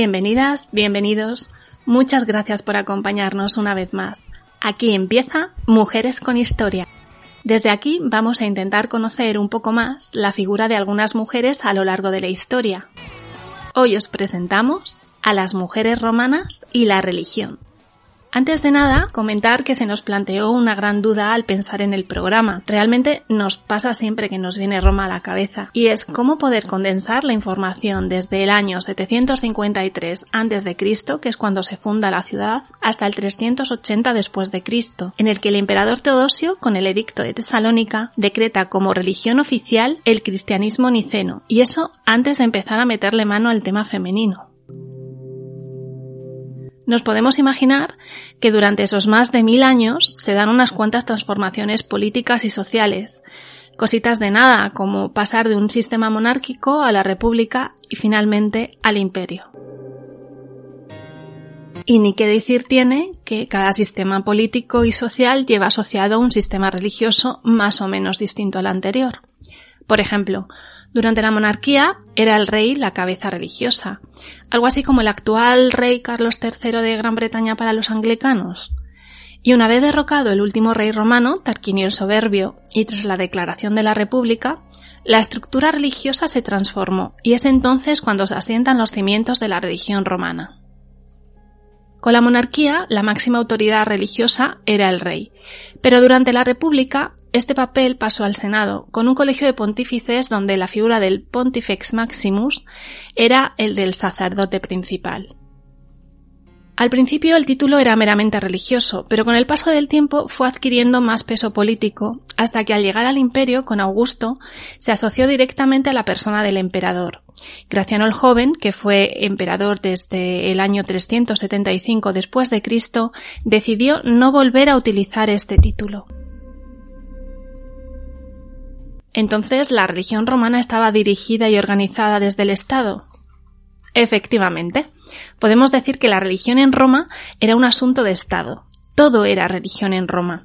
Bienvenidas, bienvenidos. Muchas gracias por acompañarnos una vez más. Aquí empieza Mujeres con Historia. Desde aquí vamos a intentar conocer un poco más la figura de algunas mujeres a lo largo de la historia. Hoy os presentamos a las mujeres romanas y la religión. Antes de nada, comentar que se nos planteó una gran duda al pensar en el programa. Realmente nos pasa siempre que nos viene Roma a la cabeza. Y es cómo poder condensar la información desde el año 753 a.C., que es cuando se funda la ciudad, hasta el 380 después en el que el emperador Teodosio, con el edicto de Tesalónica, decreta como religión oficial el cristianismo niceno. Y eso antes de empezar a meterle mano al tema femenino nos podemos imaginar que durante esos más de mil años se dan unas cuantas transformaciones políticas y sociales, cositas de nada como pasar de un sistema monárquico a la república y finalmente al imperio. Y ni qué decir tiene que cada sistema político y social lleva asociado un sistema religioso más o menos distinto al anterior. Por ejemplo, durante la monarquía era el rey la cabeza religiosa, algo así como el actual rey Carlos III de Gran Bretaña para los anglicanos. Y una vez derrocado el último rey romano, Tarquinio el Soberbio, y tras la declaración de la República, la estructura religiosa se transformó, y es entonces cuando se asientan los cimientos de la religión romana. Con la monarquía, la máxima autoridad religiosa era el rey, pero durante la República, este papel pasó al Senado, con un colegio de pontífices donde la figura del Pontifex Maximus era el del sacerdote principal. Al principio el título era meramente religioso, pero con el paso del tiempo fue adquiriendo más peso político, hasta que al llegar al imperio con Augusto se asoció directamente a la persona del emperador. Graciano el Joven, que fue emperador desde el año 375 después de Cristo, decidió no volver a utilizar este título. Entonces la religión romana estaba dirigida y organizada desde el Estado, Efectivamente, podemos decir que la religión en Roma era un asunto de Estado. Todo era religión en Roma.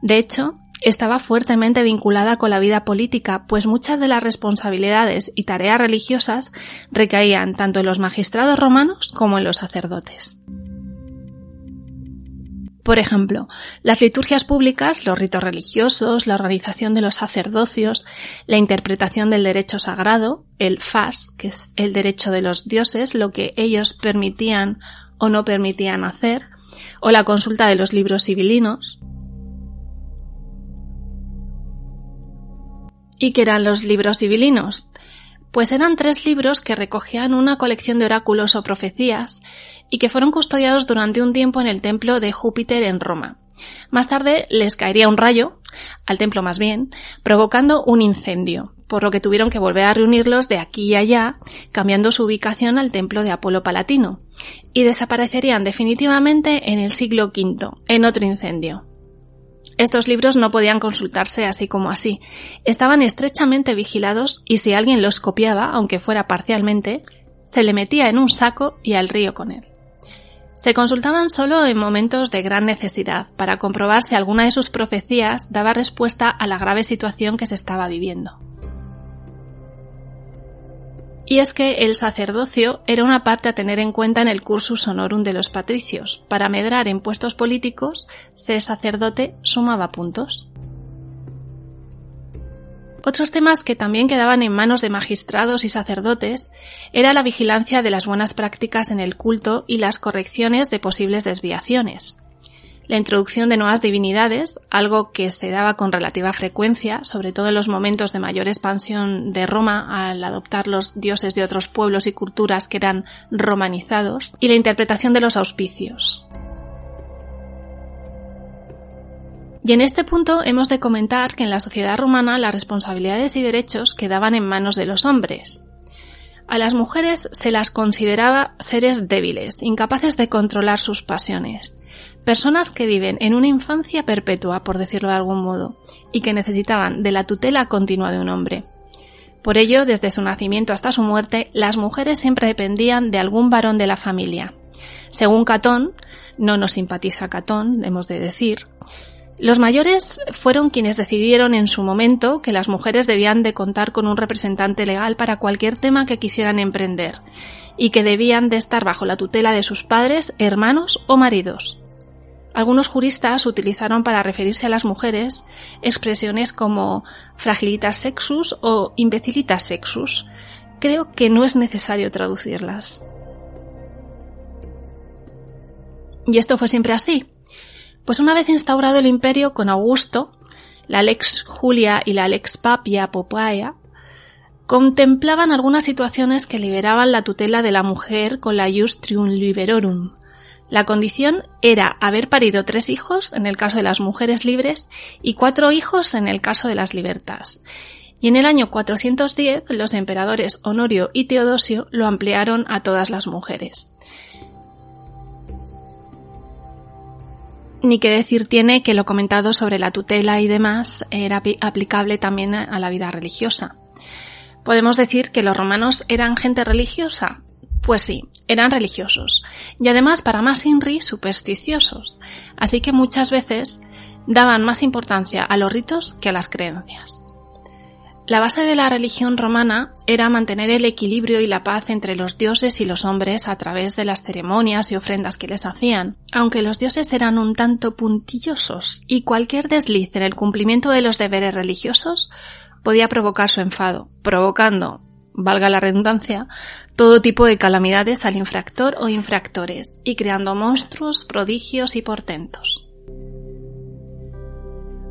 De hecho, estaba fuertemente vinculada con la vida política, pues muchas de las responsabilidades y tareas religiosas recaían tanto en los magistrados romanos como en los sacerdotes. Por ejemplo, las liturgias públicas, los ritos religiosos, la organización de los sacerdocios, la interpretación del derecho sagrado, el fas, que es el derecho de los dioses, lo que ellos permitían o no permitían hacer, o la consulta de los libros civilinos. ¿Y qué eran los libros civilinos? Pues eran tres libros que recogían una colección de oráculos o profecías y que fueron custodiados durante un tiempo en el templo de Júpiter en Roma. Más tarde les caería un rayo, al templo más bien, provocando un incendio, por lo que tuvieron que volver a reunirlos de aquí y allá, cambiando su ubicación al templo de Apolo Palatino, y desaparecerían definitivamente en el siglo V, en otro incendio. Estos libros no podían consultarse así como así. Estaban estrechamente vigilados y si alguien los copiaba, aunque fuera parcialmente, se le metía en un saco y al río con él. Se consultaban solo en momentos de gran necesidad, para comprobar si alguna de sus profecías daba respuesta a la grave situación que se estaba viviendo. Y es que el sacerdocio era una parte a tener en cuenta en el cursus honorum de los patricios. Para medrar en puestos políticos, ser sacerdote sumaba puntos. Otros temas que también quedaban en manos de magistrados y sacerdotes era la vigilancia de las buenas prácticas en el culto y las correcciones de posibles desviaciones. La introducción de nuevas divinidades, algo que se daba con relativa frecuencia, sobre todo en los momentos de mayor expansión de Roma al adoptar los dioses de otros pueblos y culturas que eran romanizados, y la interpretación de los auspicios. Y en este punto hemos de comentar que en la sociedad romana las responsabilidades y derechos quedaban en manos de los hombres. A las mujeres se las consideraba seres débiles, incapaces de controlar sus pasiones, personas que viven en una infancia perpetua, por decirlo de algún modo, y que necesitaban de la tutela continua de un hombre. Por ello, desde su nacimiento hasta su muerte, las mujeres siempre dependían de algún varón de la familia. Según Catón, no nos simpatiza Catón, hemos de decir, Los mayores fueron quienes decidieron en su momento que las mujeres debían de contar con un representante legal para cualquier tema que quisieran emprender y que debían de estar bajo la tutela de sus padres, hermanos o maridos. Algunos juristas utilizaron para referirse a las mujeres expresiones como fragilitas sexus o imbecilitas sexus. Creo que no es necesario traducirlas. Y esto fue siempre así. Pues una vez instaurado el imperio con Augusto, la Lex Julia y la Lex Papia Poppaea, contemplaban algunas situaciones que liberaban la tutela de la mujer con la Justrium Liberorum. La condición era haber parido tres hijos en el caso de las mujeres libres y cuatro hijos en el caso de las libertas. Y en el año 410 los emperadores Honorio y Teodosio lo ampliaron a todas las mujeres. Ni que decir tiene que lo comentado sobre la tutela y demás era aplicable también a la vida religiosa. ¿Podemos decir que los romanos eran gente religiosa? Pues sí, eran religiosos. Y además, para más inri, supersticiosos. Así que muchas veces daban más importancia a los ritos que a las creencias. La base de la religión romana era mantener el equilibrio y la paz entre los dioses y los hombres a través de las ceremonias y ofrendas que les hacían, aunque los dioses eran un tanto puntillosos y cualquier desliz en el cumplimiento de los deberes religiosos podía provocar su enfado, provocando, valga la redundancia, todo tipo de calamidades al infractor o infractores, y creando monstruos, prodigios y portentos.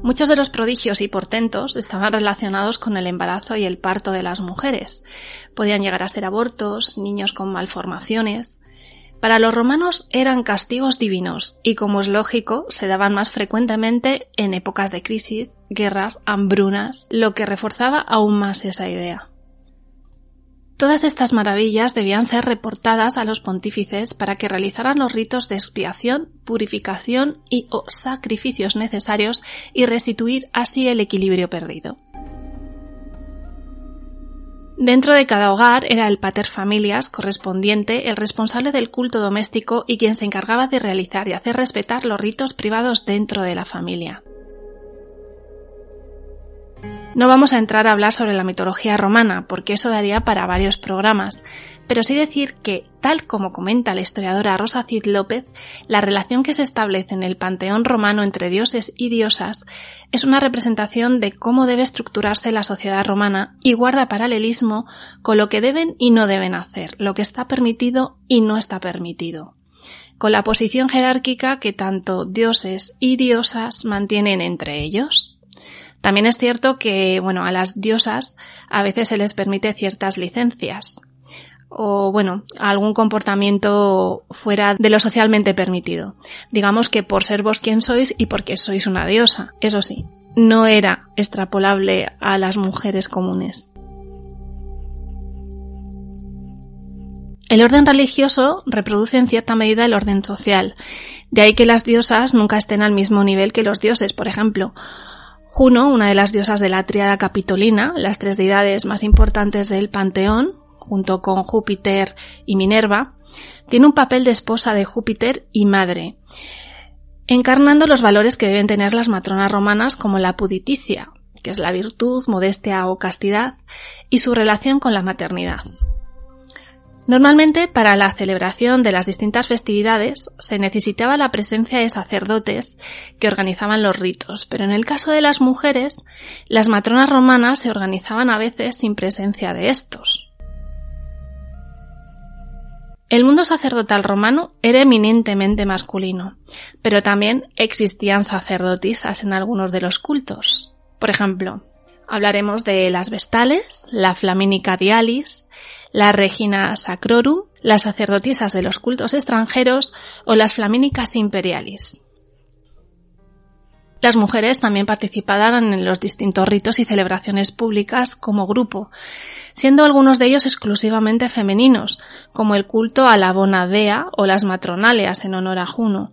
Muchos de los prodigios y portentos estaban relacionados con el embarazo y el parto de las mujeres. Podían llegar a ser abortos, niños con malformaciones. Para los romanos eran castigos divinos y, como es lógico, se daban más frecuentemente en épocas de crisis, guerras, hambrunas, lo que reforzaba aún más esa idea. Todas estas maravillas debían ser reportadas a los pontífices para que realizaran los ritos de expiación, purificación y o sacrificios necesarios y restituir así el equilibrio perdido. Dentro de cada hogar era el pater familias correspondiente el responsable del culto doméstico y quien se encargaba de realizar y hacer respetar los ritos privados dentro de la familia. No vamos a entrar a hablar sobre la mitología romana, porque eso daría para varios programas, pero sí decir que, tal como comenta la historiadora Rosa Cid López, la relación que se establece en el panteón romano entre dioses y diosas es una representación de cómo debe estructurarse la sociedad romana y guarda paralelismo con lo que deben y no deben hacer, lo que está permitido y no está permitido con la posición jerárquica que tanto dioses y diosas mantienen entre ellos. También es cierto que, bueno, a las diosas a veces se les permite ciertas licencias o, bueno, algún comportamiento fuera de lo socialmente permitido. Digamos que por ser vos quien sois y porque sois una diosa. Eso sí, no era extrapolable a las mujeres comunes. El orden religioso reproduce en cierta medida el orden social. De ahí que las diosas nunca estén al mismo nivel que los dioses, por ejemplo. Juno, una de las diosas de la tríada capitolina, las tres deidades más importantes del panteón, junto con Júpiter y Minerva, tiene un papel de esposa de Júpiter y madre, encarnando los valores que deben tener las matronas romanas como la puditicia, que es la virtud, modestia o castidad, y su relación con la maternidad. Normalmente, para la celebración de las distintas festividades, se necesitaba la presencia de sacerdotes que organizaban los ritos, pero en el caso de las mujeres, las matronas romanas se organizaban a veces sin presencia de estos. El mundo sacerdotal romano era eminentemente masculino, pero también existían sacerdotisas en algunos de los cultos. Por ejemplo, hablaremos de las vestales, la flamínica dialis, la Regina Sacrorum, las sacerdotisas de los cultos extranjeros o las flamínicas imperialis. Las mujeres también participaban en los distintos ritos y celebraciones públicas como grupo, siendo algunos de ellos exclusivamente femeninos, como el culto a la Bonadea o las matronaleas en honor a Juno,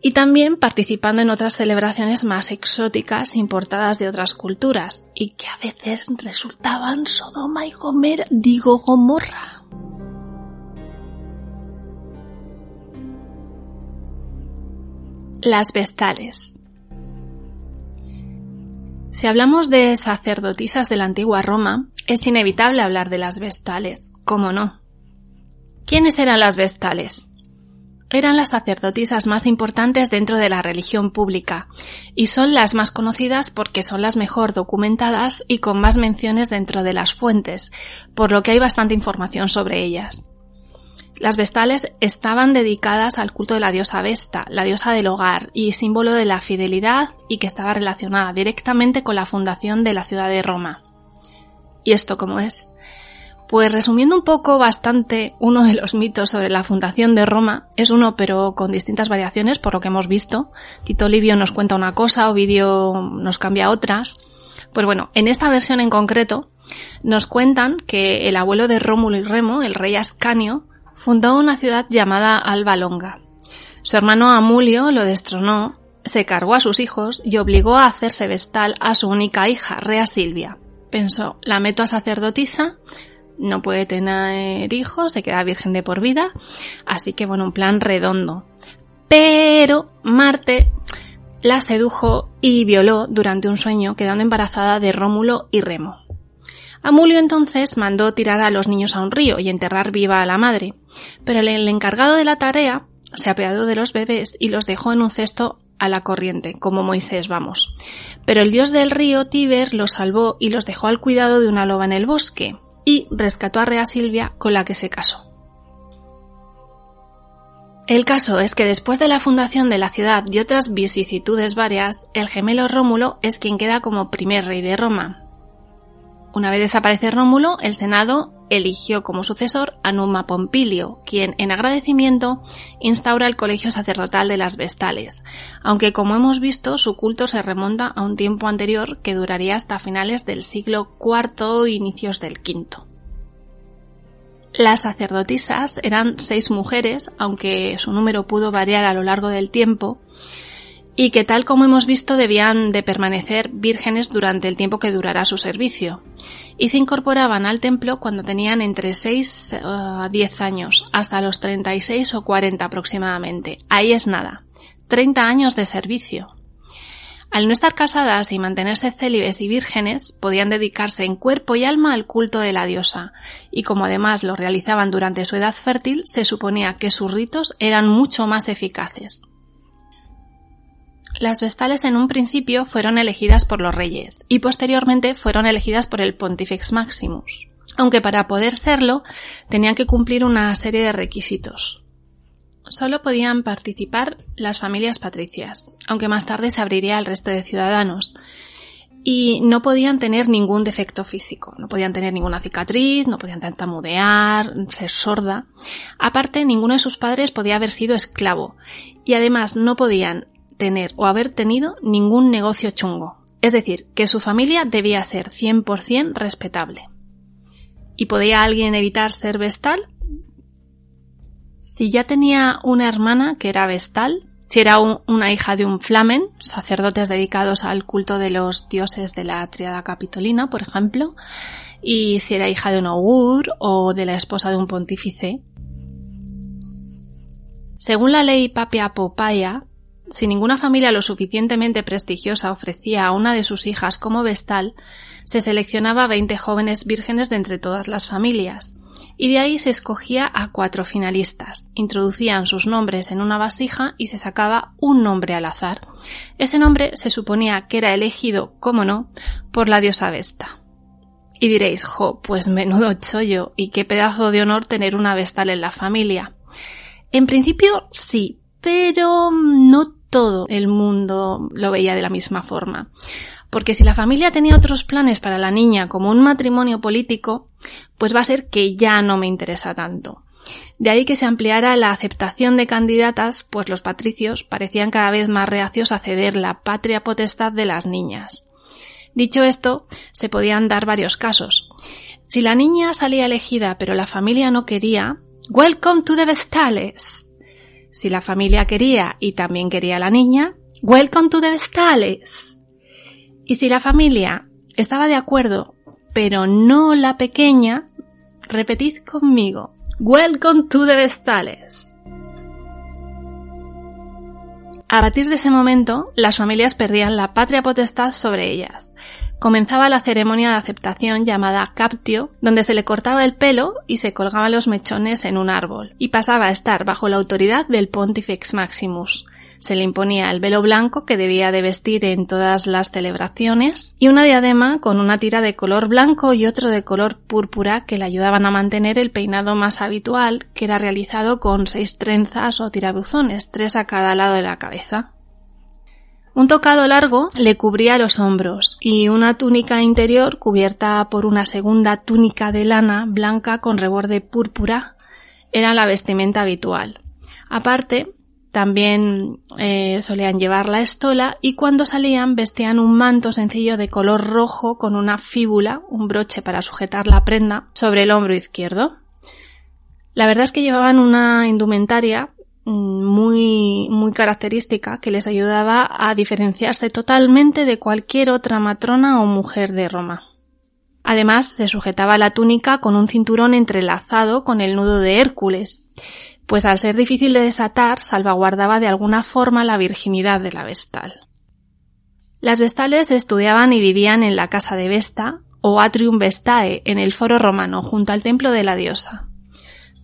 y también participando en otras celebraciones más exóticas importadas de otras culturas, y que a veces resultaban Sodoma y Gomer, digo Gomorra. Las vestales. Si hablamos de sacerdotisas de la antigua Roma, es inevitable hablar de las vestales, ¿cómo no? ¿Quiénes eran las vestales? Eran las sacerdotisas más importantes dentro de la religión pública, y son las más conocidas porque son las mejor documentadas y con más menciones dentro de las fuentes, por lo que hay bastante información sobre ellas. Las vestales estaban dedicadas al culto de la diosa Vesta, la diosa del hogar y símbolo de la fidelidad y que estaba relacionada directamente con la fundación de la ciudad de Roma. ¿Y esto cómo es? Pues resumiendo un poco bastante, uno de los mitos sobre la fundación de Roma es uno pero con distintas variaciones por lo que hemos visto. Tito Livio nos cuenta una cosa, Ovidio nos cambia otras. Pues bueno, en esta versión en concreto nos cuentan que el abuelo de Rómulo y Remo, el rey Ascanio, fundó una ciudad llamada Alba Longa. Su hermano Amulio lo destronó, se cargó a sus hijos y obligó a hacerse vestal a su única hija, Rea Silvia. Pensó, la meto a sacerdotisa, no puede tener hijos, se queda virgen de por vida, así que bueno, un plan redondo. Pero Marte la sedujo y violó durante un sueño, quedando embarazada de Rómulo y Remo. Amulio entonces mandó tirar a los niños a un río y enterrar viva a la madre, pero el encargado de la tarea se apeadó de los bebés y los dejó en un cesto a la corriente, como Moisés, vamos. Pero el dios del río, Tíber, los salvó y los dejó al cuidado de una loba en el bosque, y rescató a Rea Silvia con la que se casó. El caso es que después de la fundación de la ciudad y otras vicisitudes varias, el gemelo Rómulo es quien queda como primer rey de Roma, una vez desaparece Rómulo, el Senado eligió como sucesor a Numa Pompilio, quien, en agradecimiento, instaura el colegio sacerdotal de las Vestales, aunque como hemos visto su culto se remonta a un tiempo anterior que duraría hasta finales del siglo IV e inicios del V. Las sacerdotisas eran seis mujeres, aunque su número pudo variar a lo largo del tiempo, y que tal como hemos visto debían de permanecer vírgenes durante el tiempo que durará su servicio, y se incorporaban al templo cuando tenían entre 6 eh, a 10 años, hasta los 36 o 40 aproximadamente. Ahí es nada. 30 años de servicio. Al no estar casadas y mantenerse célibes y vírgenes, podían dedicarse en cuerpo y alma al culto de la diosa, y como además lo realizaban durante su edad fértil, se suponía que sus ritos eran mucho más eficaces. Las vestales en un principio fueron elegidas por los reyes y posteriormente fueron elegidas por el Pontifex Maximus, aunque para poder serlo tenían que cumplir una serie de requisitos. Solo podían participar las familias patricias, aunque más tarde se abriría al resto de ciudadanos, y no podían tener ningún defecto físico, no podían tener ninguna cicatriz, no podían tartamudear, ser sorda. Aparte, ninguno de sus padres podía haber sido esclavo, y además no podían tener o haber tenido ningún negocio chungo. Es decir, que su familia debía ser 100% respetable. ¿Y podía alguien evitar ser vestal? Si ya tenía una hermana que era vestal, si era una hija de un flamen, sacerdotes dedicados al culto de los dioses de la triada capitolina, por ejemplo, y si era hija de un augur o de la esposa de un pontífice. Según la ley Papia Popaya, si ninguna familia lo suficientemente prestigiosa ofrecía a una de sus hijas como vestal, se seleccionaba veinte jóvenes vírgenes de entre todas las familias, y de ahí se escogía a cuatro finalistas, introducían sus nombres en una vasija y se sacaba un nombre al azar. Ese nombre se suponía que era elegido, como no, por la diosa Vesta. Y diréis, jo, pues menudo chollo, y qué pedazo de honor tener una vestal en la familia. En principio sí, pero no todo el mundo lo veía de la misma forma. Porque si la familia tenía otros planes para la niña, como un matrimonio político, pues va a ser que ya no me interesa tanto. De ahí que se ampliara la aceptación de candidatas, pues los patricios parecían cada vez más reacios a ceder la patria potestad de las niñas. Dicho esto, se podían dar varios casos. Si la niña salía elegida pero la familia no quería, Welcome to the Vestales. Si la familia quería y también quería la niña, Welcome to the Vestales. Y si la familia estaba de acuerdo, pero no la pequeña, repetid conmigo, Welcome to the Vestales. A partir de ese momento, las familias perdían la patria potestad sobre ellas. Comenzaba la ceremonia de aceptación llamada captio, donde se le cortaba el pelo y se colgaban los mechones en un árbol, y pasaba a estar bajo la autoridad del Pontifex Maximus. Se le imponía el velo blanco que debía de vestir en todas las celebraciones y una diadema con una tira de color blanco y otro de color púrpura que le ayudaban a mantener el peinado más habitual, que era realizado con seis trenzas o tirabuzones, tres a cada lado de la cabeza. Un tocado largo le cubría los hombros y una túnica interior cubierta por una segunda túnica de lana blanca con reborde púrpura era la vestimenta habitual. Aparte, también eh, solían llevar la estola y cuando salían vestían un manto sencillo de color rojo con una fíbula, un broche para sujetar la prenda, sobre el hombro izquierdo. La verdad es que llevaban una indumentaria muy, muy característica que les ayudaba a diferenciarse totalmente de cualquier otra matrona o mujer de Roma. Además, se sujetaba la túnica con un cinturón entrelazado con el nudo de Hércules, pues al ser difícil de desatar salvaguardaba de alguna forma la virginidad de la vestal. Las vestales estudiaban y vivían en la casa de Vesta o Atrium Vestae en el foro romano junto al templo de la diosa.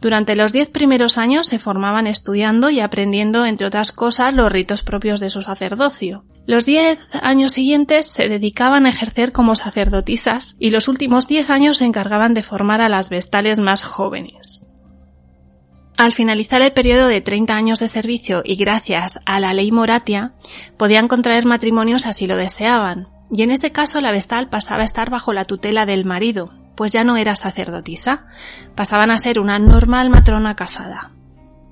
Durante los diez primeros años se formaban estudiando y aprendiendo, entre otras cosas, los ritos propios de su sacerdocio. Los diez años siguientes se dedicaban a ejercer como sacerdotisas y los últimos diez años se encargaban de formar a las vestales más jóvenes. Al finalizar el periodo de 30 años de servicio y gracias a la ley Moratia, podían contraer matrimonios si lo deseaban, y en este caso la vestal pasaba a estar bajo la tutela del marido, pues ya no era sacerdotisa, pasaban a ser una normal matrona casada.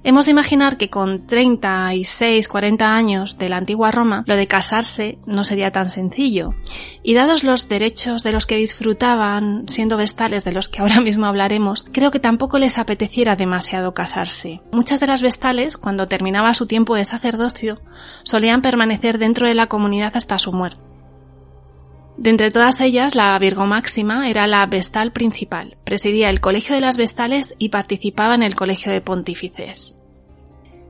Hemos de imaginar que con 36, 40 años de la antigua Roma, lo de casarse no sería tan sencillo. Y dados los derechos de los que disfrutaban, siendo vestales de los que ahora mismo hablaremos, creo que tampoco les apeteciera demasiado casarse. Muchas de las vestales, cuando terminaba su tiempo de sacerdocio, solían permanecer dentro de la comunidad hasta su muerte. De entre todas ellas, la Virgo Máxima era la vestal principal, presidía el Colegio de las Vestales y participaba en el Colegio de Pontífices.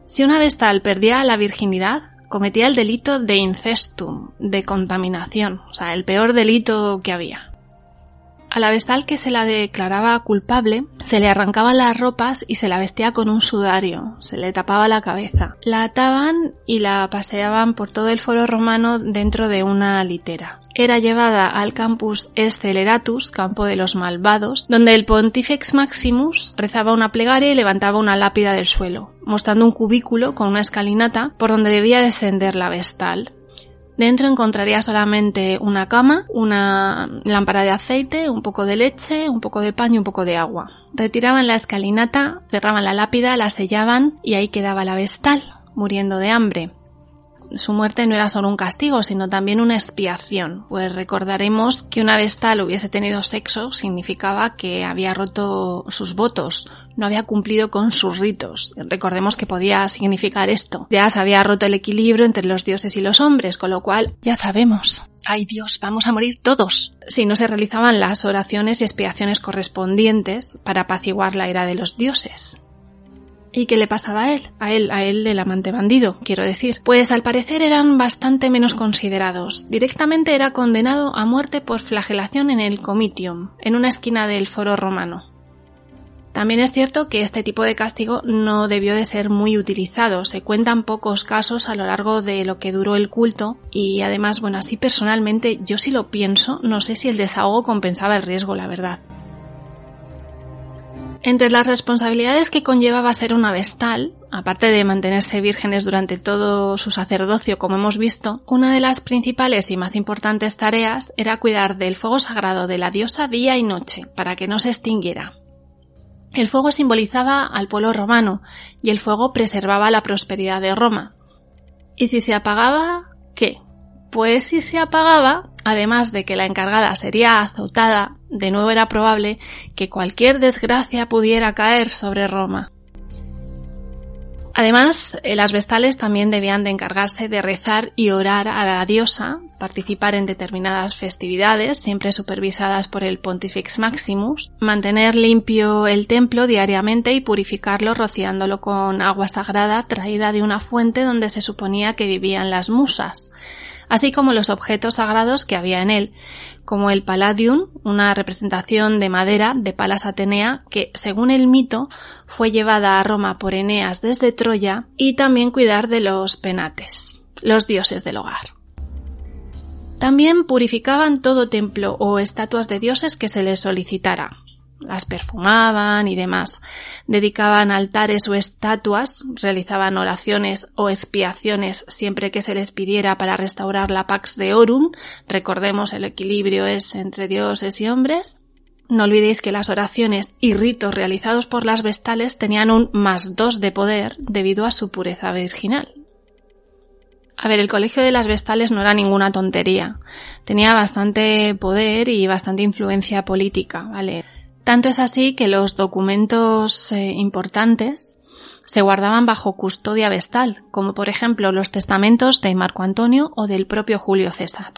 Si una vestal perdía la virginidad, cometía el delito de incestum, de contaminación, o sea, el peor delito que había. A la vestal que se la declaraba culpable, se le arrancaban las ropas y se la vestía con un sudario, se le tapaba la cabeza. La ataban y la paseaban por todo el foro romano dentro de una litera. Era llevada al campus Esceleratus, campo de los malvados, donde el Pontifex Maximus rezaba una plegaria y levantaba una lápida del suelo, mostrando un cubículo con una escalinata por donde debía descender la vestal. Dentro encontraría solamente una cama, una lámpara de aceite, un poco de leche, un poco de pan y un poco de agua. Retiraban la escalinata, cerraban la lápida, la sellaban y ahí quedaba la vestal, muriendo de hambre su muerte no era solo un castigo, sino también una expiación, pues recordaremos que una vestal hubiese tenido sexo significaba que había roto sus votos, no había cumplido con sus ritos. Recordemos que podía significar esto. Ya se había roto el equilibrio entre los dioses y los hombres, con lo cual ya sabemos. ¡Ay Dios! Vamos a morir todos. Si no se realizaban las oraciones y expiaciones correspondientes para apaciguar la ira de los dioses. ¿Y qué le pasaba a él? A él, a él el amante bandido, quiero decir. Pues al parecer eran bastante menos considerados. Directamente era condenado a muerte por flagelación en el Comitium, en una esquina del foro romano. También es cierto que este tipo de castigo no debió de ser muy utilizado. Se cuentan pocos casos a lo largo de lo que duró el culto y además, bueno, así personalmente yo sí lo pienso, no sé si el desahogo compensaba el riesgo, la verdad. Entre las responsabilidades que conllevaba ser una vestal, aparte de mantenerse vírgenes durante todo su sacerdocio, como hemos visto, una de las principales y más importantes tareas era cuidar del fuego sagrado de la diosa día y noche, para que no se extinguiera. El fuego simbolizaba al pueblo romano y el fuego preservaba la prosperidad de Roma. ¿Y si se apagaba, qué? Pues si se apagaba, además de que la encargada sería azotada, de nuevo era probable que cualquier desgracia pudiera caer sobre Roma. Además, eh, las vestales también debían de encargarse de rezar y orar a la diosa, participar en determinadas festividades, siempre supervisadas por el Pontifex Maximus, mantener limpio el templo diariamente y purificarlo rociándolo con agua sagrada traída de una fuente donde se suponía que vivían las musas así como los objetos sagrados que había en él, como el Palladium, una representación de madera de Palas Atenea que, según el mito, fue llevada a Roma por Eneas desde Troya, y también cuidar de los penates, los dioses del hogar. También purificaban todo templo o estatuas de dioses que se les solicitara, las perfumaban y demás. Dedicaban altares o estatuas, realizaban oraciones o expiaciones siempre que se les pidiera para restaurar la Pax de Orum. Recordemos el equilibrio es entre dioses y hombres. No olvidéis que las oraciones y ritos realizados por las vestales tenían un más dos de poder debido a su pureza virginal. A ver, el colegio de las vestales no era ninguna tontería. Tenía bastante poder y bastante influencia política, ¿vale? Tanto es así que los documentos eh, importantes se guardaban bajo custodia vestal, como por ejemplo los testamentos de Marco Antonio o del propio Julio César.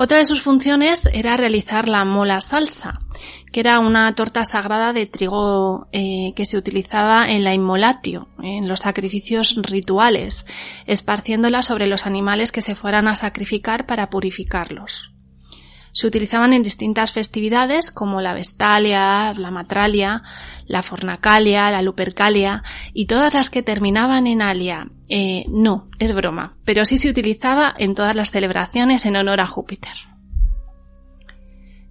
Otra de sus funciones era realizar la mola salsa, que era una torta sagrada de trigo eh, que se utilizaba en la inmolatio, en los sacrificios rituales, esparciéndola sobre los animales que se fueran a sacrificar para purificarlos. Se utilizaban en distintas festividades como la Vestalia, la Matralia, la Fornacalia, la Lupercalia y todas las que terminaban en alia. Eh, no, es broma, pero sí se utilizaba en todas las celebraciones en honor a Júpiter.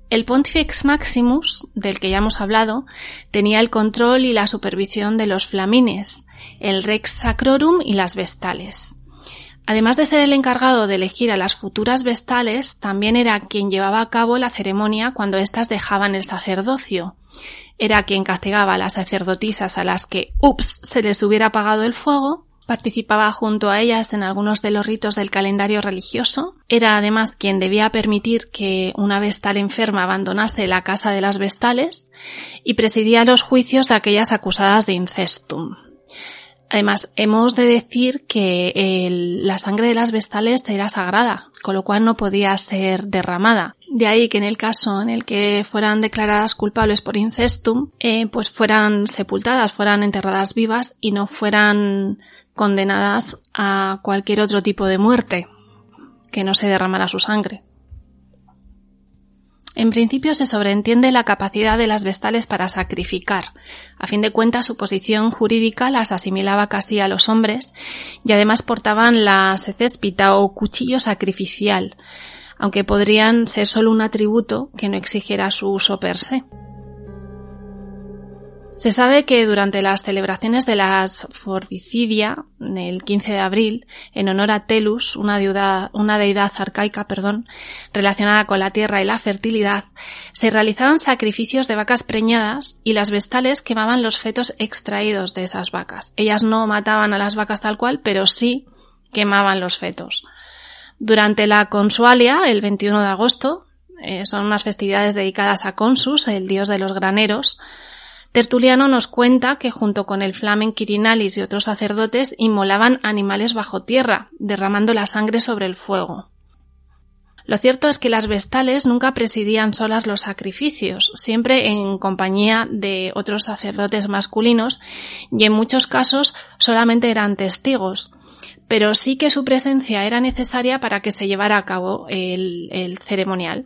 El Pontifex Maximus, del que ya hemos hablado, tenía el control y la supervisión de los flamines, el Rex Sacrorum y las Vestales. Además de ser el encargado de elegir a las futuras vestales, también era quien llevaba a cabo la ceremonia cuando éstas dejaban el sacerdocio. Era quien castigaba a las sacerdotisas a las que, ups, se les hubiera apagado el fuego, participaba junto a ellas en algunos de los ritos del calendario religioso, era además quien debía permitir que una vestal enferma abandonase la casa de las vestales y presidía los juicios de aquellas acusadas de incestum. Además, hemos de decir que la sangre de las vestales era sagrada, con lo cual no podía ser derramada. De ahí que en el caso en el que fueran declaradas culpables por incestum, eh, pues fueran sepultadas, fueran enterradas vivas y no fueran condenadas a cualquier otro tipo de muerte, que no se derramara su sangre. En principio se sobreentiende la capacidad de las vestales para sacrificar. A fin de cuentas, su posición jurídica las asimilaba casi a los hombres y además portaban la secéspita o cuchillo sacrificial, aunque podrían ser solo un atributo que no exigiera su uso per se. Se sabe que durante las celebraciones de las Fordicidia, el 15 de abril, en honor a Telus, una, una deidad arcaica, perdón, relacionada con la tierra y la fertilidad, se realizaban sacrificios de vacas preñadas y las vestales quemaban los fetos extraídos de esas vacas. Ellas no mataban a las vacas tal cual, pero sí quemaban los fetos. Durante la Consualia, el 21 de agosto, eh, son unas festividades dedicadas a Consus, el dios de los graneros, Tertuliano nos cuenta que junto con el Flamen Quirinalis y otros sacerdotes inmolaban animales bajo tierra, derramando la sangre sobre el fuego. Lo cierto es que las vestales nunca presidían solas los sacrificios, siempre en compañía de otros sacerdotes masculinos y en muchos casos solamente eran testigos, pero sí que su presencia era necesaria para que se llevara a cabo el, el ceremonial.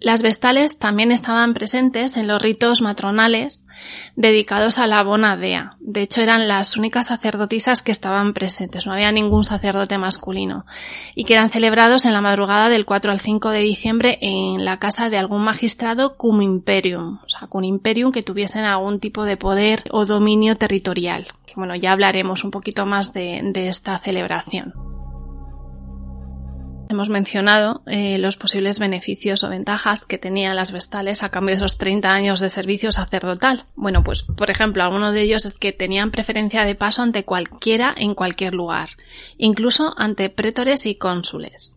Las vestales también estaban presentes en los ritos matronales dedicados a la bonadea. De hecho, eran las únicas sacerdotisas que estaban presentes. No había ningún sacerdote masculino. Y que eran celebrados en la madrugada del 4 al 5 de diciembre en la casa de algún magistrado cum imperium. O sea, cum imperium que tuviesen algún tipo de poder o dominio territorial. Que bueno, ya hablaremos un poquito más de esta celebración. Hemos mencionado eh, los posibles beneficios o ventajas que tenían las vestales a cambio de esos 30 años de servicio sacerdotal. Bueno, pues por ejemplo, alguno de ellos es que tenían preferencia de paso ante cualquiera en cualquier lugar, incluso ante prétores y cónsules.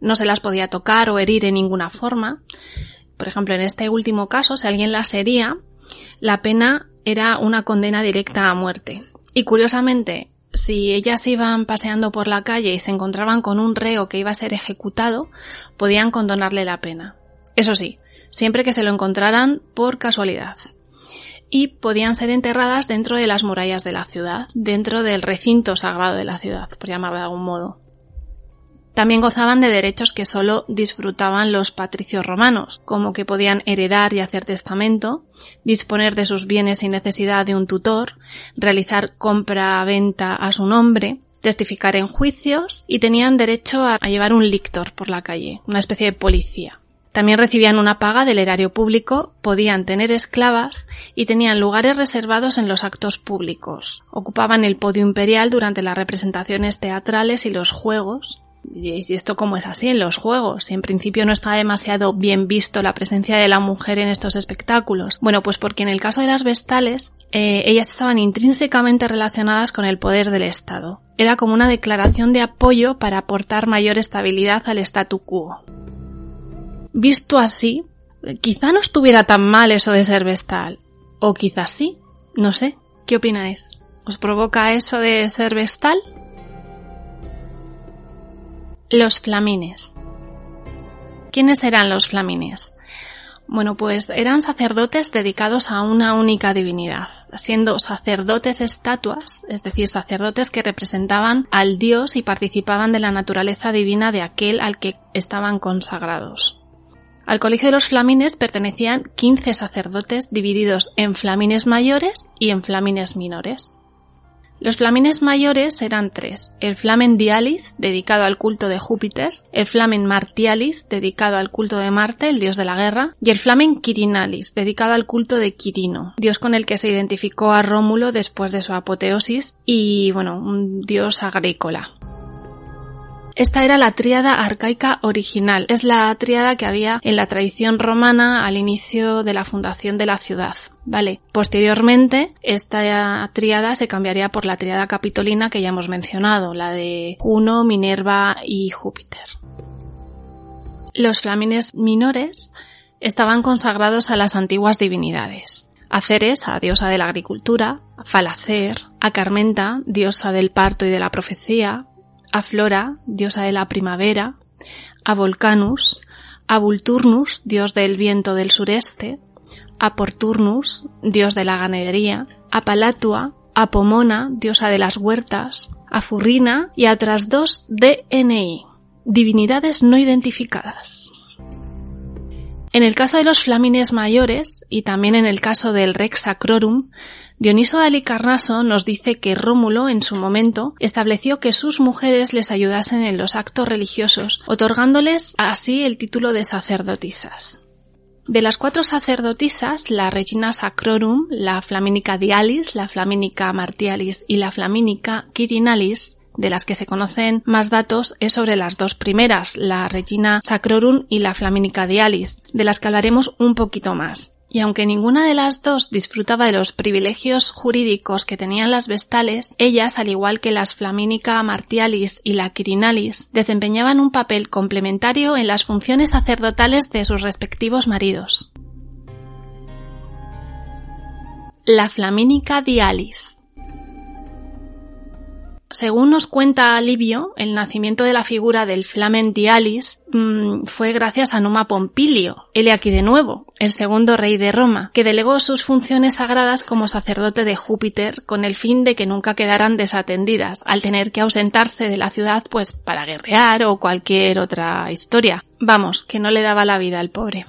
No se las podía tocar o herir en ninguna forma. Por ejemplo, en este último caso, si alguien las hería, la pena era una condena directa a muerte Y curiosamente, si ellas iban paseando por la calle y se encontraban con un reo que iba a ser ejecutado, podían condonarle la pena. Eso sí, siempre que se lo encontraran por casualidad. Y podían ser enterradas dentro de las murallas de la ciudad, dentro del recinto sagrado de la ciudad, por llamarlo de algún modo. También gozaban de derechos que solo disfrutaban los patricios romanos, como que podían heredar y hacer testamento, disponer de sus bienes sin necesidad de un tutor, realizar compra-venta a su nombre, testificar en juicios y tenían derecho a llevar un lictor por la calle, una especie de policía. También recibían una paga del erario público, podían tener esclavas y tenían lugares reservados en los actos públicos. Ocupaban el podio imperial durante las representaciones teatrales y los juegos, y esto cómo es así en los juegos, si en principio no está demasiado bien visto la presencia de la mujer en estos espectáculos. Bueno, pues porque en el caso de las vestales, eh, ellas estaban intrínsecamente relacionadas con el poder del Estado. Era como una declaración de apoyo para aportar mayor estabilidad al statu quo. Visto así, quizá no estuviera tan mal eso de ser vestal. O quizás sí, no sé. ¿Qué opináis? ¿Os provoca eso de ser vestal? Los flamines. ¿Quiénes eran los flamines? Bueno, pues eran sacerdotes dedicados a una única divinidad, siendo sacerdotes estatuas, es decir, sacerdotes que representaban al dios y participaban de la naturaleza divina de aquel al que estaban consagrados. Al colegio de los flamines pertenecían 15 sacerdotes divididos en flamines mayores y en flamines menores. Los flamines mayores eran tres, el flamen dialis, dedicado al culto de Júpiter, el flamen martialis, dedicado al culto de Marte, el dios de la guerra, y el flamen quirinalis, dedicado al culto de Quirino, dios con el que se identificó a Rómulo después de su apoteosis y, bueno, un dios agrícola. Esta era la tríada arcaica original, es la tríada que había en la tradición romana al inicio de la fundación de la ciudad. Vale. Posteriormente, esta tríada se cambiaría por la tríada capitolina que ya hemos mencionado, la de Juno, Minerva y Júpiter. Los flamines minores estaban consagrados a las antiguas divinidades. A Ceres, a diosa de la agricultura, a Falacer, a Carmenta, diosa del parto y de la profecía, a Flora, diosa de la primavera, a Volcanus, a Vulturnus, dios del viento del sureste, a Porturnus, dios de la ganadería, a Palatua, a Pomona, diosa de las huertas, a Furrina y a otras dos DNI, divinidades no identificadas. En el caso de los flamines mayores y también en el caso del Rex Sacrorum, Dioniso de Alicarnaso nos dice que Rómulo, en su momento, estableció que sus mujeres les ayudasen en los actos religiosos, otorgándoles así el título de sacerdotisas. De las cuatro sacerdotisas, la Regina Sacrorum, la Flaminica Dialis, la Flaminica Martialis y la Flaminica Quirinalis, de las que se conocen más datos es sobre las dos primeras, la Regina Sacrorum y la Flaminica Dialis, de las que hablaremos un poquito más y aunque ninguna de las dos disfrutaba de los privilegios jurídicos que tenían las vestales, ellas, al igual que las Flamínica Martialis y la Quirinalis, desempeñaban un papel complementario en las funciones sacerdotales de sus respectivos maridos. La Flamínica Dialis según nos cuenta Livio, el nacimiento de la figura del Flamen Dialis mm, fue gracias a Numa Pompilio, el aquí de nuevo, el segundo rey de Roma, que delegó sus funciones sagradas como sacerdote de Júpiter con el fin de que nunca quedaran desatendidas, al tener que ausentarse de la ciudad pues para guerrear o cualquier otra historia. Vamos, que no le daba la vida al pobre.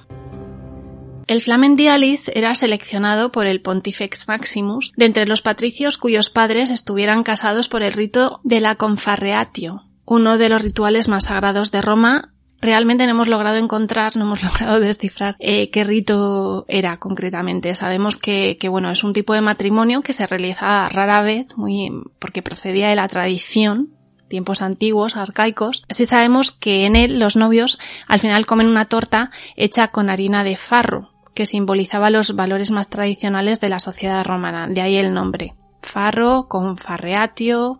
El Flamen Dialis era seleccionado por el Pontifex Maximus de entre los patricios cuyos padres estuvieran casados por el rito de la Confarreatio, uno de los rituales más sagrados de Roma. Realmente no hemos logrado encontrar, no hemos logrado descifrar eh, qué rito era concretamente. Sabemos que, que, bueno, es un tipo de matrimonio que se realiza rara vez, muy, porque procedía de la tradición tiempos antiguos, arcaicos, sí sabemos que en él los novios al final comen una torta hecha con harina de farro, que simbolizaba los valores más tradicionales de la sociedad romana, de ahí el nombre. Farro con farreatio.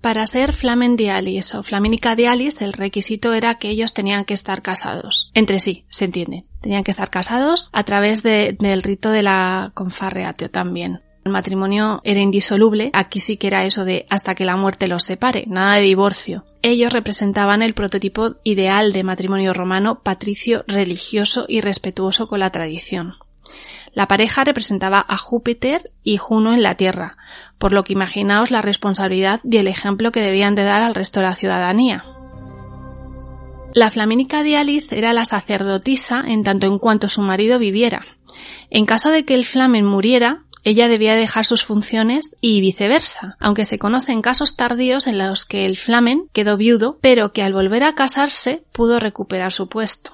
Para ser flamen dialis o flaminica dialis, el requisito era que ellos tenían que estar casados. Entre sí, se entiende. Tenían que estar casados a través del rito de la confarreatio también. El matrimonio era indisoluble, aquí sí que era eso de hasta que la muerte los separe, nada de divorcio. Ellos representaban el prototipo ideal de matrimonio romano, patricio, religioso y respetuoso con la tradición. La pareja representaba a Júpiter y Juno en la Tierra, por lo que imaginaos la responsabilidad y el ejemplo que debían de dar al resto de la ciudadanía. La flamínica Dialis era la sacerdotisa en tanto en cuanto su marido viviera. En caso de que el flamen muriera, ella debía dejar sus funciones y viceversa, aunque se conocen casos tardíos en los que el flamen quedó viudo, pero que al volver a casarse pudo recuperar su puesto.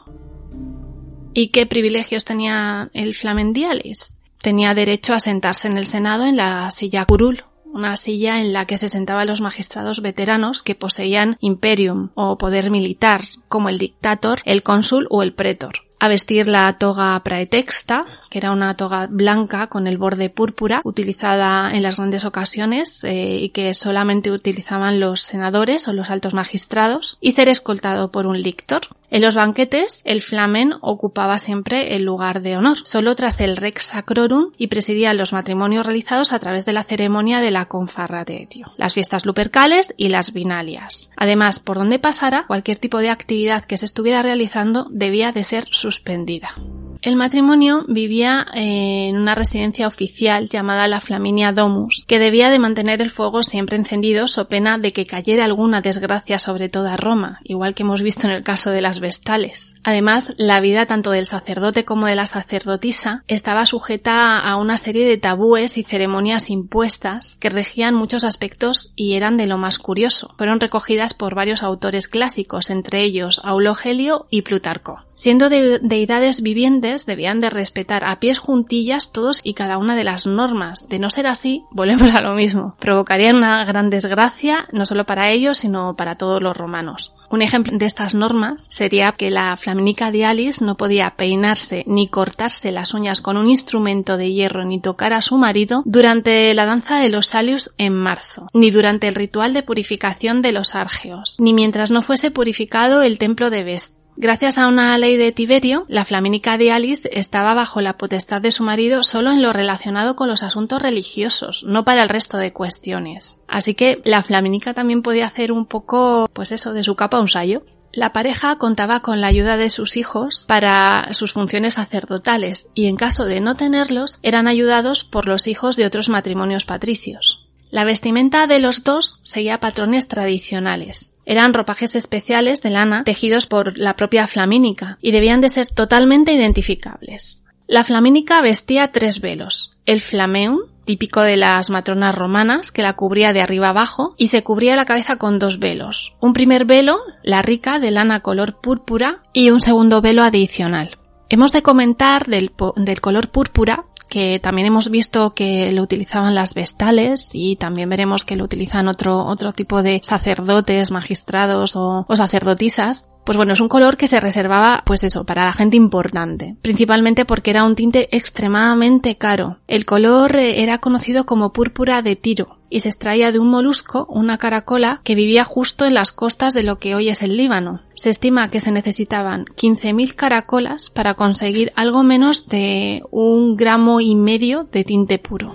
¿Y qué privilegios tenía el flamen Dialis? Tenía derecho a sentarse en el Senado en la silla curul, una silla en la que se sentaban los magistrados veteranos que poseían imperium o poder militar, como el dictator, el cónsul o el pretor a vestir la toga praetexta, que era una toga blanca con el borde púrpura, utilizada en las grandes ocasiones eh, y que solamente utilizaban los senadores o los altos magistrados, y ser escoltado por un lictor. En los banquetes, el flamen ocupaba siempre el lugar de honor, solo tras el rex sacrorum y presidía los matrimonios realizados a través de la ceremonia de la confarratio, las fiestas lupercales y las vinalias. Además, por donde pasara, cualquier tipo de actividad que se estuviera realizando debía de ser suspendida. El matrimonio vivía en una residencia oficial llamada la Flaminia Domus, que debía de mantener el fuego siempre encendido so pena de que cayera alguna desgracia sobre toda Roma, igual que hemos visto en el caso de las Vestales. Además, la vida tanto del sacerdote como de la sacerdotisa estaba sujeta a una serie de tabúes y ceremonias impuestas que regían muchos aspectos y eran de lo más curioso. Fueron recogidas por varios autores clásicos, entre ellos Aulogelio y Plutarco. Siendo deidades vivientes, debían de respetar a pies juntillas todos y cada una de las normas. De no ser así, volvemos a lo mismo. Provocarían una gran desgracia, no solo para ellos, sino para todos los romanos. Un ejemplo de estas normas sería que la flaminica dialis no podía peinarse ni cortarse las uñas con un instrumento de hierro ni tocar a su marido durante la danza de los salius en marzo, ni durante el ritual de purificación de los argeos, ni mientras no fuese purificado el templo de Vesta Gracias a una ley de Tiberio, la flamínica de Alice estaba bajo la potestad de su marido solo en lo relacionado con los asuntos religiosos, no para el resto de cuestiones. Así que la flamínica también podía hacer un poco, pues eso, de su capa un sayo. La pareja contaba con la ayuda de sus hijos para sus funciones sacerdotales y en caso de no tenerlos eran ayudados por los hijos de otros matrimonios patricios. La vestimenta de los dos seguía patrones tradicionales. Eran ropajes especiales de lana tejidos por la propia flamínica y debían de ser totalmente identificables. La flamínica vestía tres velos. El flameum, típico de las matronas romanas, que la cubría de arriba abajo, y se cubría la cabeza con dos velos. Un primer velo, la rica, de lana color púrpura, y un segundo velo adicional. Hemos de comentar del, del color púrpura que también hemos visto que lo utilizaban las vestales y también veremos que lo utilizan otro, otro tipo de sacerdotes, magistrados o, o sacerdotisas pues bueno, es un color que se reservaba, pues eso, para la gente importante, principalmente porque era un tinte extremadamente caro. El color eh, era conocido como púrpura de tiro y se extraía de un molusco, una caracola, que vivía justo en las costas de lo que hoy es el Líbano. Se estima que se necesitaban 15.000 caracolas para conseguir algo menos de un gramo y medio de tinte puro.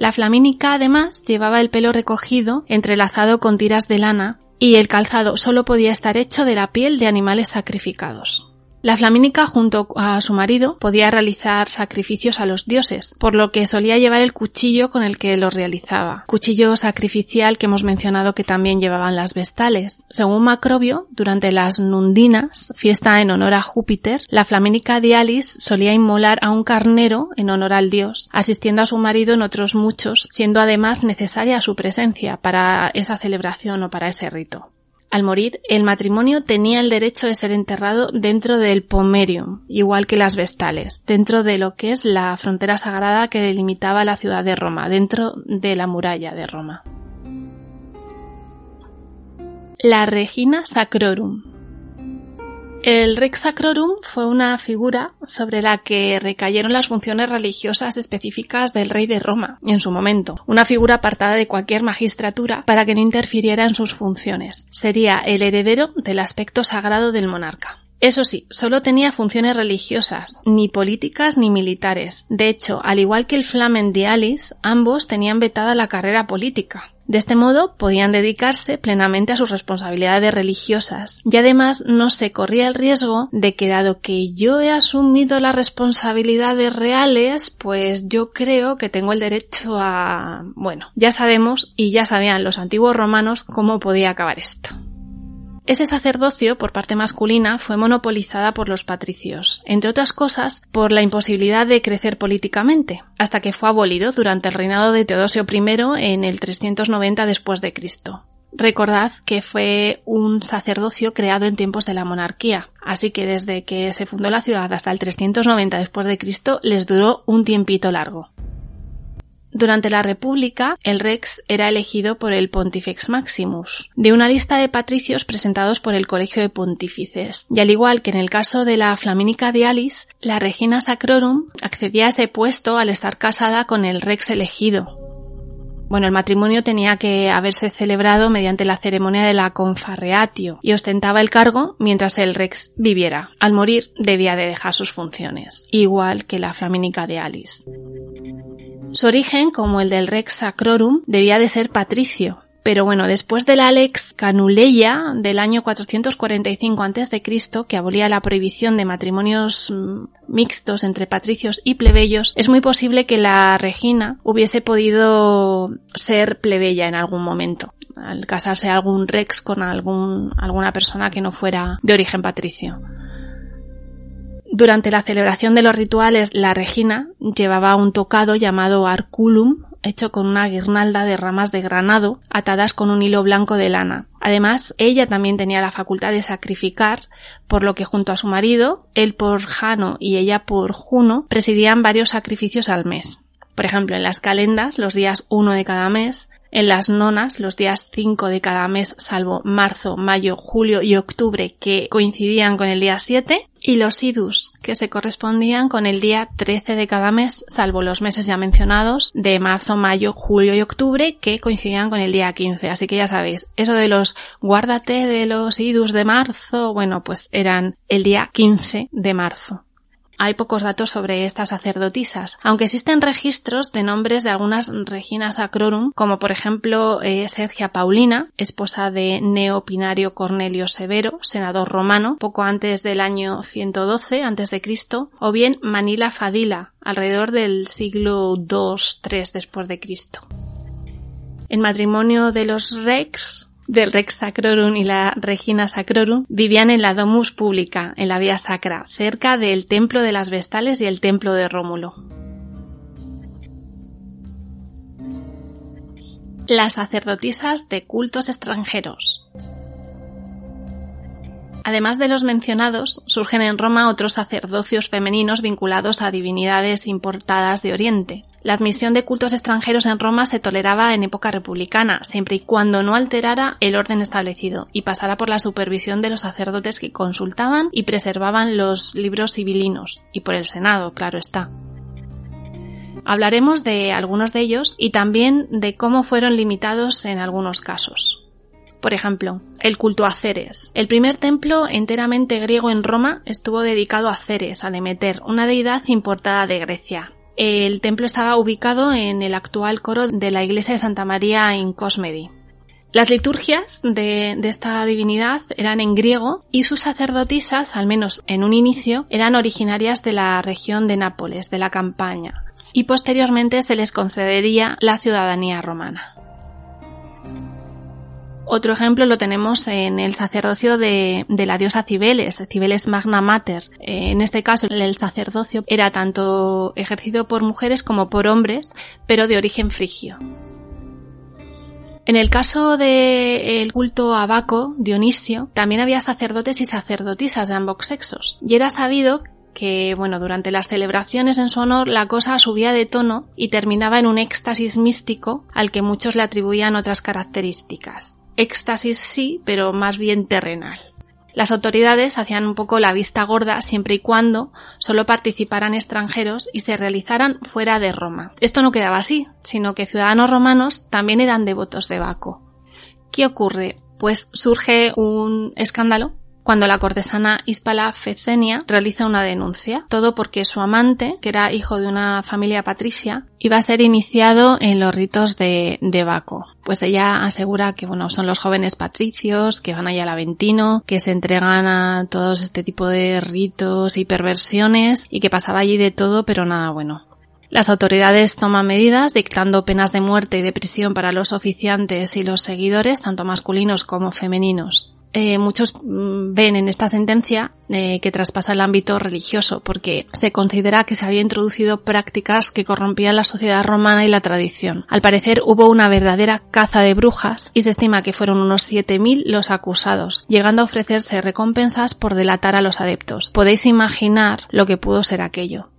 La flamínica además llevaba el pelo recogido, entrelazado con tiras de lana, y el calzado solo podía estar hecho de la piel de animales sacrificados. La flamínica junto a su marido podía realizar sacrificios a los dioses, por lo que solía llevar el cuchillo con el que los realizaba, cuchillo sacrificial que hemos mencionado que también llevaban las vestales. Según Macrobio, durante las Nundinas, fiesta en honor a Júpiter, la flamínica Dialis solía inmolar a un carnero en honor al dios, asistiendo a su marido en otros muchos, siendo además necesaria su presencia para esa celebración o para ese rito. Al morir, el matrimonio tenía el derecho de ser enterrado dentro del pomerium, igual que las vestales, dentro de lo que es la frontera sagrada que delimitaba la ciudad de Roma, dentro de la muralla de Roma. La Regina Sacrorum el Rex Sacrorum fue una figura sobre la que recayeron las funciones religiosas específicas del rey de Roma en su momento, una figura apartada de cualquier magistratura para que no interfiriera en sus funciones. Sería el heredero del aspecto sagrado del monarca. Eso sí, solo tenía funciones religiosas, ni políticas ni militares. De hecho, al igual que el Flamen de Alice, ambos tenían vetada la carrera política. De este modo podían dedicarse plenamente a sus responsabilidades religiosas y además no se corría el riesgo de que dado que yo he asumido las responsabilidades reales, pues yo creo que tengo el derecho a... bueno, ya sabemos y ya sabían los antiguos romanos cómo podía acabar esto. Ese sacerdocio, por parte masculina, fue monopolizada por los patricios, entre otras cosas por la imposibilidad de crecer políticamente, hasta que fue abolido durante el reinado de Teodosio I en el 390 después de Cristo. Recordad que fue un sacerdocio creado en tiempos de la monarquía, así que desde que se fundó la ciudad hasta el 390 después de Cristo les duró un tiempito largo. Durante la República, el Rex era elegido por el Pontifex Maximus, de una lista de patricios presentados por el Colegio de Pontífices, y al igual que en el caso de la Flamínica de Alice, la Regina Sacrorum accedía a ese puesto al estar casada con el Rex elegido. Bueno, el matrimonio tenía que haberse celebrado mediante la ceremonia de la confarreatio y ostentaba el cargo mientras el Rex viviera. Al morir debía de dejar sus funciones, igual que la Flamínica de Alice. Su origen, como el del Rex Sacrorum, debía de ser patricio, pero bueno, después de la Lex Canuleia del año 445 a.C., que abolía la prohibición de matrimonios mm, mixtos entre patricios y plebeyos, es muy posible que la Regina hubiese podido ser plebeya en algún momento, al casarse algún rex con algún, alguna persona que no fuera de origen patricio. Durante la celebración de los rituales, la regina llevaba un tocado llamado arculum, hecho con una guirnalda de ramas de granado atadas con un hilo blanco de lana. Además, ella también tenía la facultad de sacrificar, por lo que junto a su marido, él por Jano y ella por Juno, presidían varios sacrificios al mes. Por ejemplo, en las calendas, los días uno de cada mes, en las nonas, los días 5 de cada mes, salvo marzo, mayo, julio y octubre, que coincidían con el día 7, y los idus, que se correspondían con el día 13 de cada mes, salvo los meses ya mencionados, de marzo, mayo, julio y octubre, que coincidían con el día 15. Así que ya sabéis, eso de los guárdate de los idus de marzo, bueno, pues eran el día 15 de marzo hay pocos datos sobre estas sacerdotisas, aunque existen registros de nombres de algunas reginas acrorum, como por ejemplo eh, Sergia Paulina, esposa de Neo Pinario Cornelio Severo, senador romano, poco antes del año 112 a.C., o bien Manila Fadila, alrededor del siglo II-III después de Cristo. El matrimonio de los Rex del Rex Sacrorum y la Regina Sacrorum vivían en la Domus Pública, en la Vía Sacra, cerca del Templo de las Vestales y el Templo de Rómulo. Las sacerdotisas de cultos extranjeros. Además de los mencionados, surgen en Roma otros sacerdocios femeninos vinculados a divinidades importadas de Oriente. La admisión de cultos extranjeros en Roma se toleraba en época republicana, siempre y cuando no alterara el orden establecido y pasara por la supervisión de los sacerdotes que consultaban y preservaban los libros civilinos, y por el Senado, claro está. Hablaremos de algunos de ellos y también de cómo fueron limitados en algunos casos. Por ejemplo, el culto a Ceres. El primer templo enteramente griego en Roma estuvo dedicado a Ceres, a Demeter, una deidad importada de Grecia. El templo estaba ubicado en el actual coro de la iglesia de Santa María en Cosmedi. Las liturgias de, de, esta divinidad eran en griego y sus sacerdotisas, al menos en un inicio, eran originarias de la región de Nápoles, de la Campaña, y posteriormente se les concedería la ciudadanía romana. Otro ejemplo lo tenemos en el sacerdocio de, la diosa Cibeles, Cibeles Magna Mater. Eh, en este caso, el sacerdocio era tanto ejercido por mujeres como por hombres, pero de origen frigio. En el caso del culto a Baco, Dionisio, también había sacerdotes y sacerdotisas de ambos sexos, y era sabido que, bueno, durante las celebraciones en su honor la cosa subía de tono y terminaba en un éxtasis místico al que muchos le atribuían otras características éxtasis sí, pero más bien terrenal. Las autoridades hacían un poco la vista gorda siempre y cuando solo participaran extranjeros y se realizaran fuera de Roma. Esto no quedaba así, sino que ciudadanos romanos también eran devotos de Baco. ¿Qué ocurre? Pues surge un escándalo cuando la cortesana Hispala Fecenia realiza una denuncia, todo porque su amante, que era hijo de una familia patricia, iba a ser iniciado en los ritos de, de Baco. Pues ella asegura que bueno, son los jóvenes patricios que van allá al Aventino, que se entregan a todos este tipo de ritos y perversiones y que pasaba allí de todo pero nada bueno. Las autoridades toman medidas dictando penas de muerte y de prisión para los oficiantes y los seguidores, tanto masculinos como femeninos. Eh, muchos mm, ven en esta sentencia eh, que traspasa el ámbito religioso porque se considera que se había introducido prácticas que corrompían la sociedad romana y la tradición. Al parecer hubo una verdadera caza de brujas y se estima que fueron unos 7.000 los acusados, llegando a ofrecerse recompensas por delatar a los adeptos. Podéis imaginar lo que pudo ser aquello.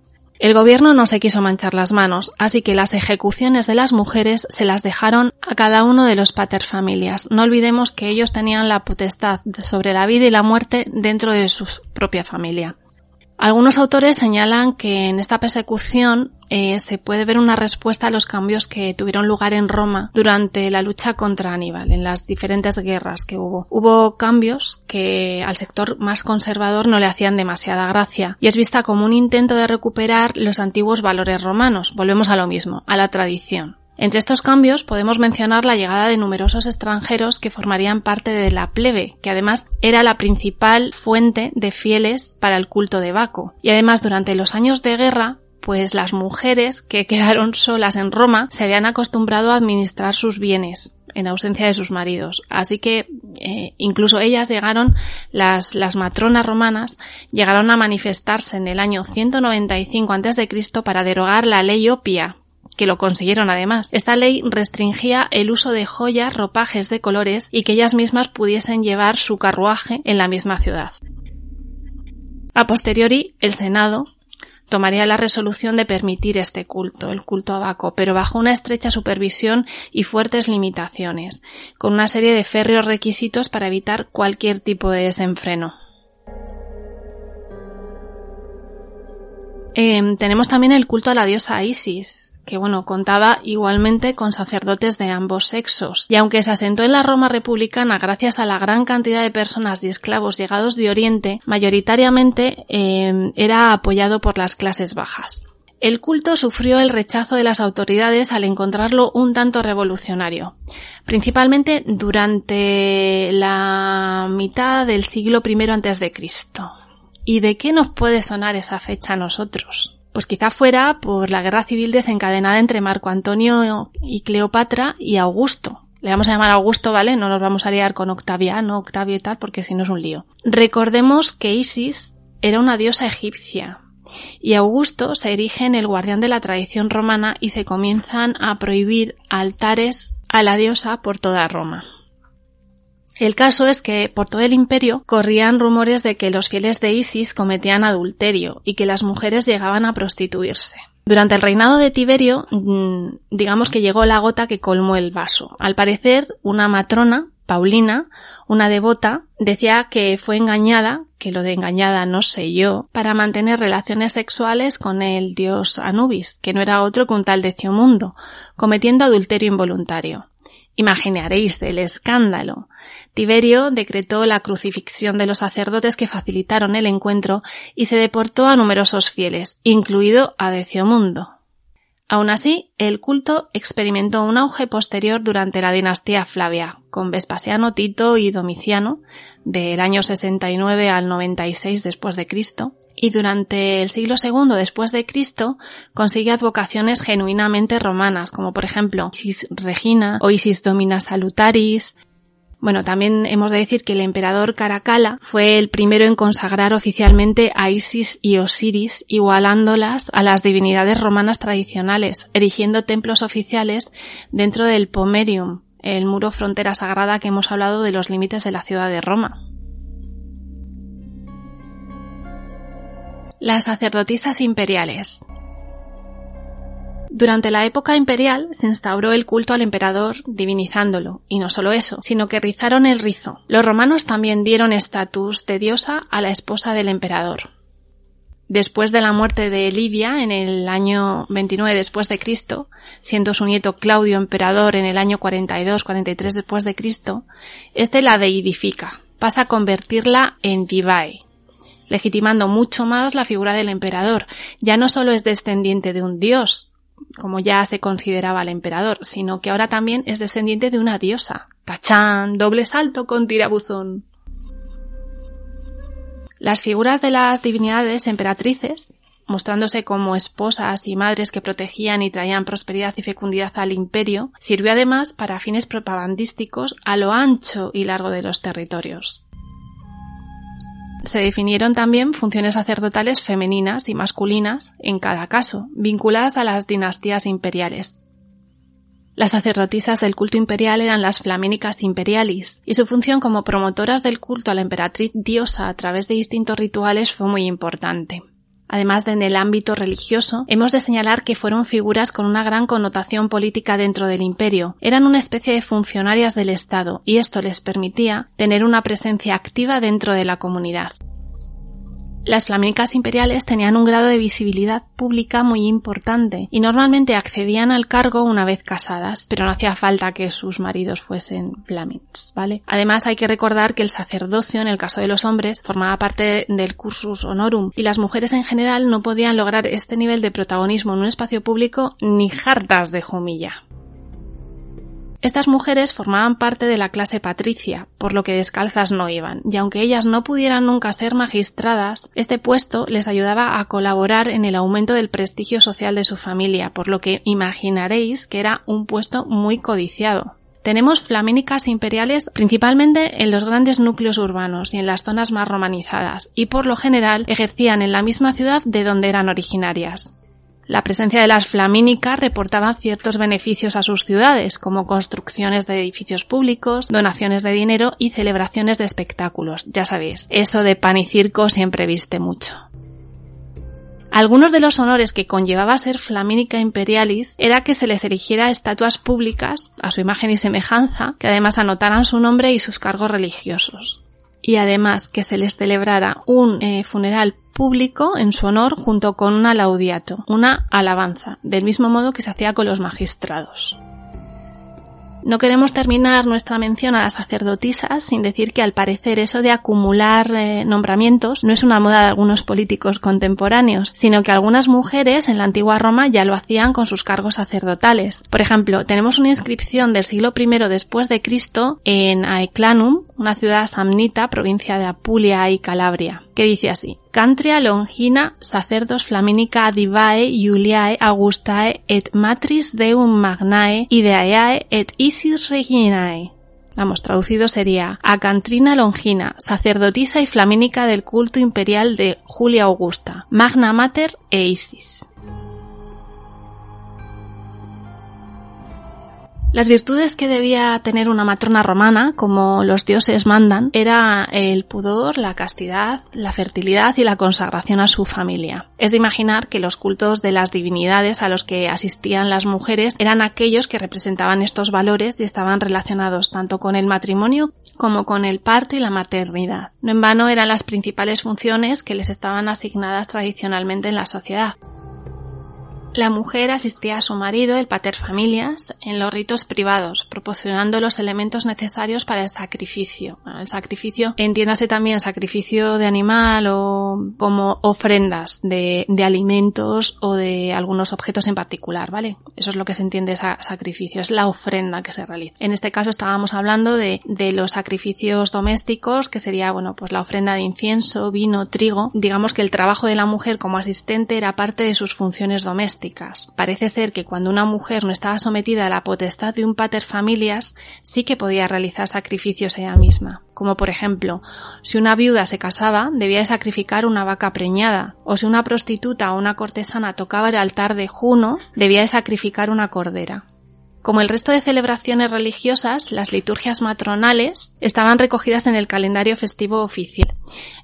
El gobierno no se quiso manchar las manos, así que las ejecuciones de las mujeres se las dejaron a cada uno de los paterfamilias. No olvidemos que ellos tenían la potestad sobre la vida y la muerte dentro de su propia familia. Algunos autores señalan que en esta persecución eh, se puede ver una respuesta a los cambios que tuvieron lugar en Roma durante la lucha contra Aníbal, en las diferentes guerras que hubo. Hubo cambios que al sector más conservador no le hacían demasiada gracia y es vista como un intento de recuperar los antiguos valores romanos. Volvemos a lo mismo, a la tradición. Entre estos cambios podemos mencionar la llegada de numerosos extranjeros que formarían parte de la plebe, que además era la principal fuente de fieles para el culto de Baco. Y además durante los años de guerra pues las mujeres que quedaron solas en Roma se habían acostumbrado a administrar sus bienes en ausencia de sus maridos. Así que eh, incluso ellas llegaron, las, las matronas romanas, llegaron a manifestarse en el año 195 a.C. para derogar la ley opia, que lo consiguieron además. Esta ley restringía el uso de joyas, ropajes de colores y que ellas mismas pudiesen llevar su carruaje en la misma ciudad. A posteriori, el Senado tomaría la resolución de permitir este culto, el culto a Baco, pero bajo una estrecha supervisión y fuertes limitaciones, con una serie de férreos requisitos para evitar cualquier tipo de desenfreno. Em, tenemos también el culto a la diosa Isis, que bueno, contaba igualmente con sacerdotes de ambos sexos, y aunque se asentó en la Roma republicana gracias a la gran cantidad de personas y esclavos llegados de Oriente, mayoritariamente em, era apoyado por las clases bajas. El culto sufrió el rechazo de las autoridades al encontrarlo un tanto revolucionario, principalmente durante la mitad del siglo I antes de Cristo. ¿Y de qué nos puede sonar esa fecha a nosotros? Pues quizá fuera por la guerra civil desencadenada entre Marco Antonio y Cleopatra y Augusto. Le vamos a llamar Augusto, ¿vale? No nos vamos a liar con Octaviano, Octavio y tal, porque si no es un lío. Recordemos que Isis era una diosa egipcia, y Augusto se erige en el guardián de la tradición romana y se comienzan a prohibir altares a la diosa por toda Roma. El caso es que por todo el imperio corrían rumores de que los fieles de Isis cometían adulterio y que las mujeres llegaban a prostituirse. Durante el reinado de Tiberio, mm, digamos que llegó la gota que colmó el vaso. Al parecer, una matrona, Paulina, una devota, decía que fue engañada, que lo de engañada no sé yo, para mantener relaciones sexuales con el dios Anubis, que no era otro que un tal Deciomundo, cometiendo adulterio involuntario. Imaginaréis el escándalo. Tiberio decretó la crucifixión de los sacerdotes que facilitaron el encuentro y se deportó a numerosos fieles, incluido a Deciomundo. Aun así, el culto experimentó un auge posterior durante la dinastía Flavia, con Vespasiano, Tito y Domiciano, del año 69 al 96 después de Cristo, y durante el siglo II después de Cristo consigue advocaciones genuinamente romanas, como por ejemplo Isis Regina o Isis Domina Salutaris. Bueno, también hemos de decir que el emperador Caracalla fue el primero en consagrar oficialmente a Isis y Osiris, igualándolas a las divinidades romanas tradicionales, erigiendo templos oficiales dentro del Pomerium, el muro frontera sagrada que hemos hablado de los límites de la ciudad de Roma. Las sacerdotisas imperiales. Durante la época imperial se instauró el culto al emperador divinizándolo, y no solo eso, sino que rizaron el rizo. Los romanos también dieron estatus de diosa a la esposa del emperador. Después de la muerte de Livia en el año 29 después de Cristo, siendo su nieto Claudio emperador en el año 42-43 después de Cristo, este la deidifica, pasa a convertirla en divae, legitimando mucho más la figura del emperador. Ya no solo es descendiente de un dios, como ya se consideraba el emperador, sino que ahora también es descendiente de una diosa. ¡Tachán! Doble salto con tirabuzón. Las figuras de las divinidades emperatrices, mostrándose como esposas y madres que protegían y traían prosperidad y fecundidad al imperio, sirvió además para fines propagandísticos a lo ancho y largo de los territorios. Se definieron también funciones sacerdotales femeninas y masculinas en cada caso, vinculadas a las dinastías imperiales. Las sacerdotisas del culto imperial eran las flamínicas imperialis, y su función como promotoras del culto a la emperatriz diosa a través de distintos rituales fue muy importante. Además de en el ámbito religioso, hemos de señalar que fueron figuras con una gran connotación política dentro del imperio. Eran una especie de funcionarias del Estado y esto les permitía tener una presencia activa dentro de la comunidad. Las flamencas imperiales tenían un grado de visibilidad pública muy importante y normalmente accedían al cargo una vez casadas, pero no hacía falta que sus maridos fuesen flamins, ¿vale? Además hay que recordar que el sacerdocio, en el caso de los hombres, formaba parte del cursus honorum y las mujeres en general no podían lograr este nivel de protagonismo en un espacio público ni hartas de jumilla. Estas mujeres formaban parte de la clase patricia, por lo que descalzas no iban, y aunque ellas no pudieran nunca ser magistradas, este puesto les ayudaba a colaborar en el aumento del prestigio social de su familia, por lo que imaginaréis que era un puesto muy codiciado. Tenemos flamínicas imperiales principalmente en los grandes núcleos urbanos y en las zonas más romanizadas, y por lo general ejercían en la misma ciudad de donde eran originarias. La presencia de las flamínicas reportaba ciertos beneficios a sus ciudades, como construcciones de edificios públicos, donaciones de dinero y celebraciones de espectáculos. Ya sabéis, eso de pan y circo siempre viste mucho. Algunos de los honores que conllevaba ser flamínica imperialis era que se les erigiera estatuas públicas a su imagen y semejanza, que además anotaran su nombre y sus cargos religiosos y además que se les celebrara un eh, funeral público en su honor junto con una laudiato, una alabanza, del mismo modo que se hacía con los magistrados. No queremos terminar nuestra mención a las sacerdotisas sin decir que al parecer eso de acumular eh, nombramientos no es una moda de algunos políticos contemporáneos, sino que algunas mujeres en la antigua Roma ya lo hacían con sus cargos sacerdotales. Por ejemplo, tenemos una inscripción del siglo I después de Cristo en Aeclanum, una ciudad samnita, provincia de Apulia y Calabria, que dice así: Cantria longina sacerdos flaminica divae Juliae Augustae et matris deum magnae ideae et isis reginae. Vamos, traducido sería Acantrina Longina, sacerdotisa y flamínica del culto imperial de Julia Augusta, Magna Mater e Isis. Las virtudes que debía tener una matrona romana, como los dioses mandan, era el pudor, la castidad, la fertilidad y la consagración a su familia. Es de imaginar que los cultos de las divinidades a los que asistían las mujeres eran aquellos que representaban estos valores y estaban relacionados tanto con el matrimonio como con el parto y la maternidad. No en vano eran las principales funciones que les estaban asignadas tradicionalmente en la sociedad. La mujer asistía a su marido, el pater familias, en los ritos privados, proporcionando los elementos necesarios para el sacrificio. el sacrificio, entiéndase también sacrificio de animal o como ofrendas de, alimentos o de algunos objetos en particular, ¿vale? Eso es lo que se entiende sacrificio, es la ofrenda que se realiza. En este caso estábamos hablando de, de los sacrificios domésticos, que sería, bueno, pues la ofrenda de incienso, vino, trigo. Digamos que el trabajo de la mujer como asistente era parte de sus funciones domésticas Parece ser que cuando una mujer no estaba sometida a la potestad de un pater familias, sí que podía realizar sacrificios ella misma. Como por ejemplo, si una viuda se casaba, debía de sacrificar una vaca preñada, o si una prostituta o una cortesana tocaba el altar de Juno, debía de sacrificar una cordera. Como el resto de celebraciones religiosas, las liturgias matronales estaban recogidas en el calendario festivo oficial,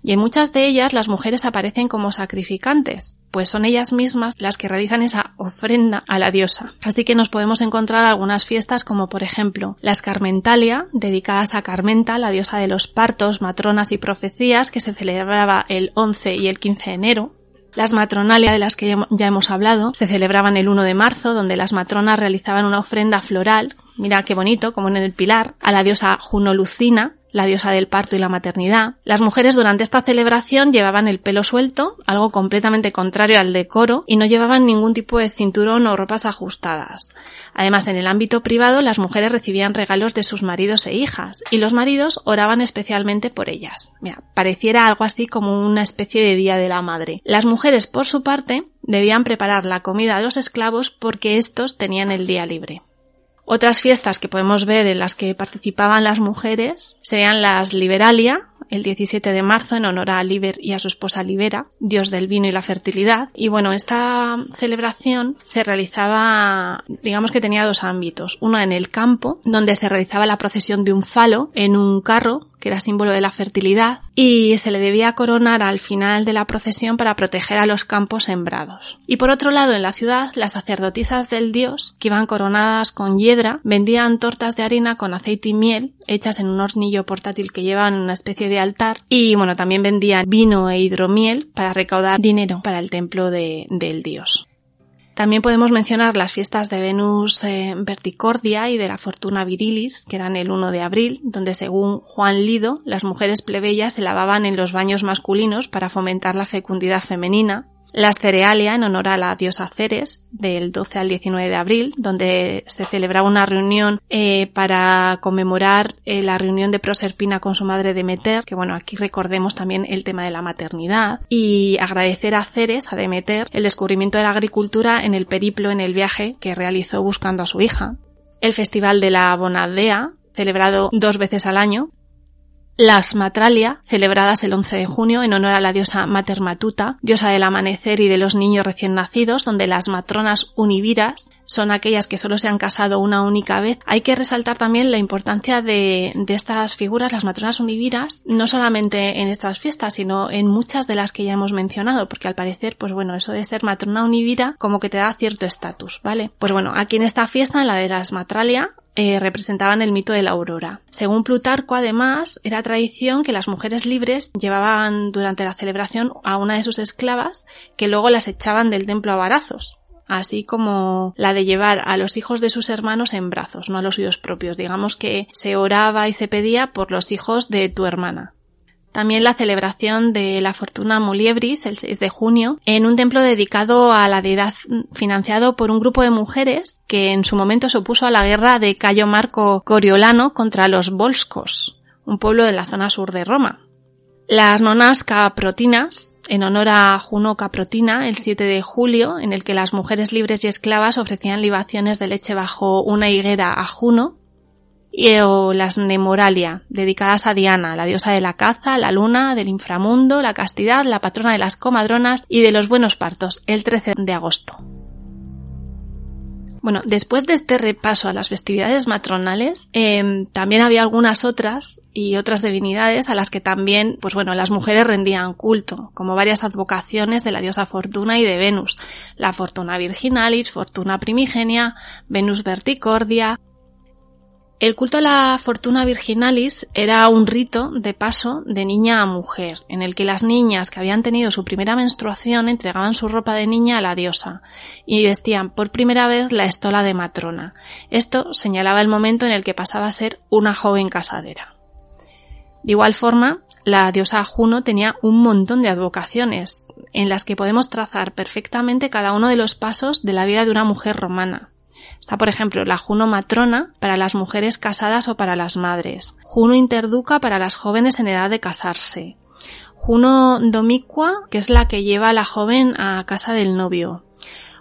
y en muchas de ellas las mujeres aparecen como sacrificantes, pues son ellas mismas las que realizan esa ofrenda a la diosa. Así que nos podemos encontrar algunas fiestas como por ejemplo las Carmentalia, dedicadas a Carmenta, la diosa de los partos, matronas y profecías, que se celebraba el 11 y el 15 de enero, las matronalia de las que ya hemos hablado se celebraban el 1 de marzo, donde las matronas realizaban una ofrenda floral, mira qué bonito, como en el pilar, a la diosa Juno Lucina, la diosa del parto y la maternidad. Las mujeres durante esta celebración llevaban el pelo suelto, algo completamente contrario al decoro, y no llevaban ningún tipo de cinturón o ropas ajustadas. Además, en el ámbito privado, las mujeres recibían regalos de sus maridos e hijas, y los maridos oraban especialmente por ellas. Mira, pareciera algo así como una especie de Día de la Madre. Las mujeres, por su parte, debían preparar la comida a los esclavos porque estos tenían el día libre. Otras fiestas que podemos ver en las que participaban las mujeres serían las Liberalia, el 17 de marzo en honor a Liber y a su esposa Libera, dios del vino y la fertilidad. Y bueno, esta celebración se realizaba, digamos que tenía dos ámbitos. Uno en el campo, donde se realizaba la procesión de un falo en un carro que era símbolo de la fertilidad, y se le debía coronar al final de la procesión para proteger a los campos sembrados. Y por otro lado, en la ciudad, las sacerdotisas del dios, que iban coronadas con hiedra, vendían tortas de harina con aceite y miel, hechas en un hornillo portátil que llevaban una especie de altar y bueno, también vendían vino e hidromiel para recaudar dinero para el templo de, del dios. También podemos mencionar las fiestas de Venus Verticordia y de la Fortuna Virilis, que eran el 1 de abril, donde según Juan Lido, las mujeres plebeyas se lavaban en los baños masculinos para fomentar la fecundidad femenina, las Cerealia en honor a la diosa Ceres del 12 al 19 de abril, donde se celebraba una reunión eh, para conmemorar eh, la reunión de Proserpina con su madre Demeter, que bueno, aquí recordemos también el tema de la maternidad, y agradecer a Ceres, a Demeter, el descubrimiento de la agricultura en el periplo, en el viaje que realizó buscando a su hija. El Festival de la Bonadea, celebrado dos veces al año, las Matralia, celebradas el 11 de junio en honor a la diosa Mater Matuta, diosa del amanecer y de los niños recién nacidos, donde las matronas univiras son aquellas que solo se han casado una única vez. Hay que resaltar también la importancia de, de estas figuras, las matronas univiras, no solamente en estas fiestas, sino en muchas de las que ya hemos mencionado, porque al parecer, pues bueno, eso de ser matrona univira como que te da cierto estatus, ¿vale? Pues bueno, aquí en esta fiesta, en la de las Matralia, eh, representaban el mito de la aurora. Según Plutarco, además, era tradición que las mujeres libres llevaban durante la celebración a una de sus esclavas que luego las echaban del templo a varazos así como la de llevar a los hijos de sus hermanos en brazos, no a los suyos propios. Digamos que se oraba y se pedía por los hijos de tu hermana. También la celebración de la Fortuna Muliebris el 6 de junio en un templo dedicado a la deidad financiado por un grupo de mujeres que en su momento se opuso a la guerra de Cayo Marco Coriolano contra los Volscos, un pueblo de la zona sur de Roma. Las nonas caprotinas en honor a Juno Caprotina el 7 de julio, en el que las mujeres libres y esclavas ofrecían libaciones de leche bajo una higuera a Juno, y o las Nemoralia, dedicadas a Diana, la diosa de la caza, la luna, del inframundo, la castidad, la patrona de las comadronas y de los buenos partos, el 13 de agosto. Bueno, después de este repaso a las festividades matronales, em, también había algunas otras y otras divinidades a las que también, pues bueno, las mujeres rendían culto, como varias advocaciones de la diosa Fortuna y de Venus, la Fortuna Virginalis, Fortuna Primigenia, Venus Verticordia, el culto a la fortuna virginalis era un rito de paso de niña a mujer, en el que las niñas que habían tenido su primera menstruación entregaban su ropa de niña a la diosa y vestían por primera vez la estola de matrona. Esto señalaba el momento en el que pasaba a ser una joven casadera. De igual forma, la diosa Juno tenía un montón de advocaciones, en las que podemos trazar perfectamente cada uno de los pasos de la vida de una mujer romana. Está, por ejemplo, la Juno matrona para las mujeres casadas o para las madres. Juno interduca para las jóvenes en edad de casarse. Juno domicua, que es la que lleva a la joven a casa del novio.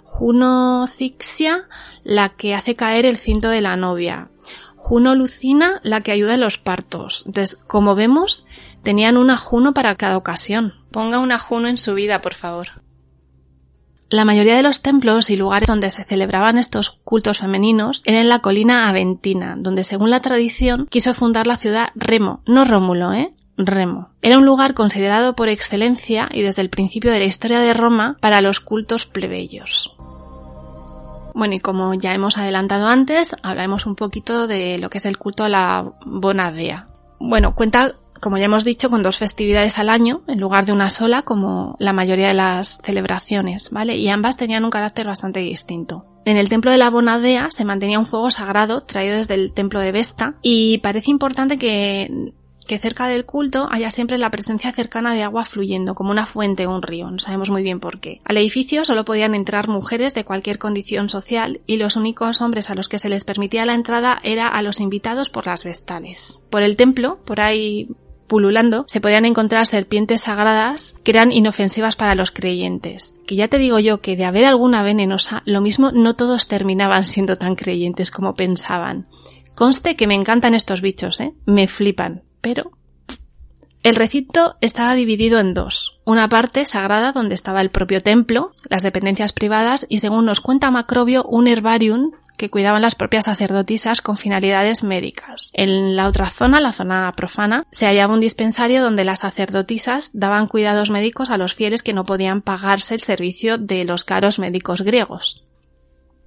Juno cixia, la que hace caer el cinto de la novia. Juno lucina, la que ayuda en los partos. Entonces, como vemos, tenían una Juno para cada ocasión. Ponga una Juno en su vida, por favor. La mayoría de los templos y lugares donde se celebraban estos cultos femeninos eran en la colina Aventina, donde según la tradición quiso fundar la ciudad Remo, no Rómulo, ¿eh? Remo. Era un lugar considerado por excelencia y desde el principio de la historia de Roma para los cultos plebeyos. Bueno, y como ya hemos adelantado antes, hablaremos un poquito de lo que es el culto a la Bonadea. Bueno, cuenta como ya hemos dicho, con dos festividades al año en lugar de una sola, como la mayoría de las celebraciones, ¿vale? Y ambas tenían un carácter bastante distinto. En el templo de la Bonadea se mantenía un fuego sagrado traído desde el templo de Vesta y parece importante que que cerca del culto haya siempre la presencia cercana de agua fluyendo, como una fuente o un río, no sabemos muy bien por qué. Al edificio solo podían entrar mujeres de cualquier condición social y los únicos hombres a los que se les permitía la entrada era a los invitados por las vestales. Por el templo, por ahí pululando, se podían encontrar serpientes sagradas que eran inofensivas para los creyentes. Que ya te digo yo que de haber alguna venenosa, lo mismo no todos terminaban siendo tan creyentes como pensaban. Conste que me encantan estos bichos, ¿eh? Me flipan. Pero el recinto estaba dividido en dos. Una parte sagrada donde estaba el propio templo, las dependencias privadas y según nos cuenta Macrobio un herbarium que cuidaban las propias sacerdotisas con finalidades médicas. En la otra zona, la zona profana, se hallaba un dispensario donde las sacerdotisas daban cuidados médicos a los fieles que no podían pagarse el servicio de los caros médicos griegos.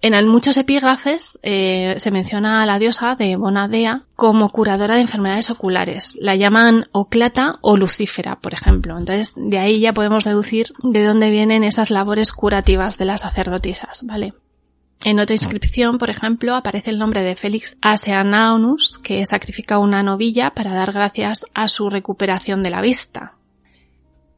En muchos epígrafes eh, se menciona a la diosa de Bonadea como curadora de enfermedades oculares. La llaman Oclata o Lucífera, por ejemplo. Entonces, de ahí ya podemos deducir de dónde vienen esas labores curativas de las sacerdotisas, ¿vale? En otra inscripción, por ejemplo, aparece el nombre de Félix Aseanaunus, que sacrifica una novilla para dar gracias a su recuperación de la vista.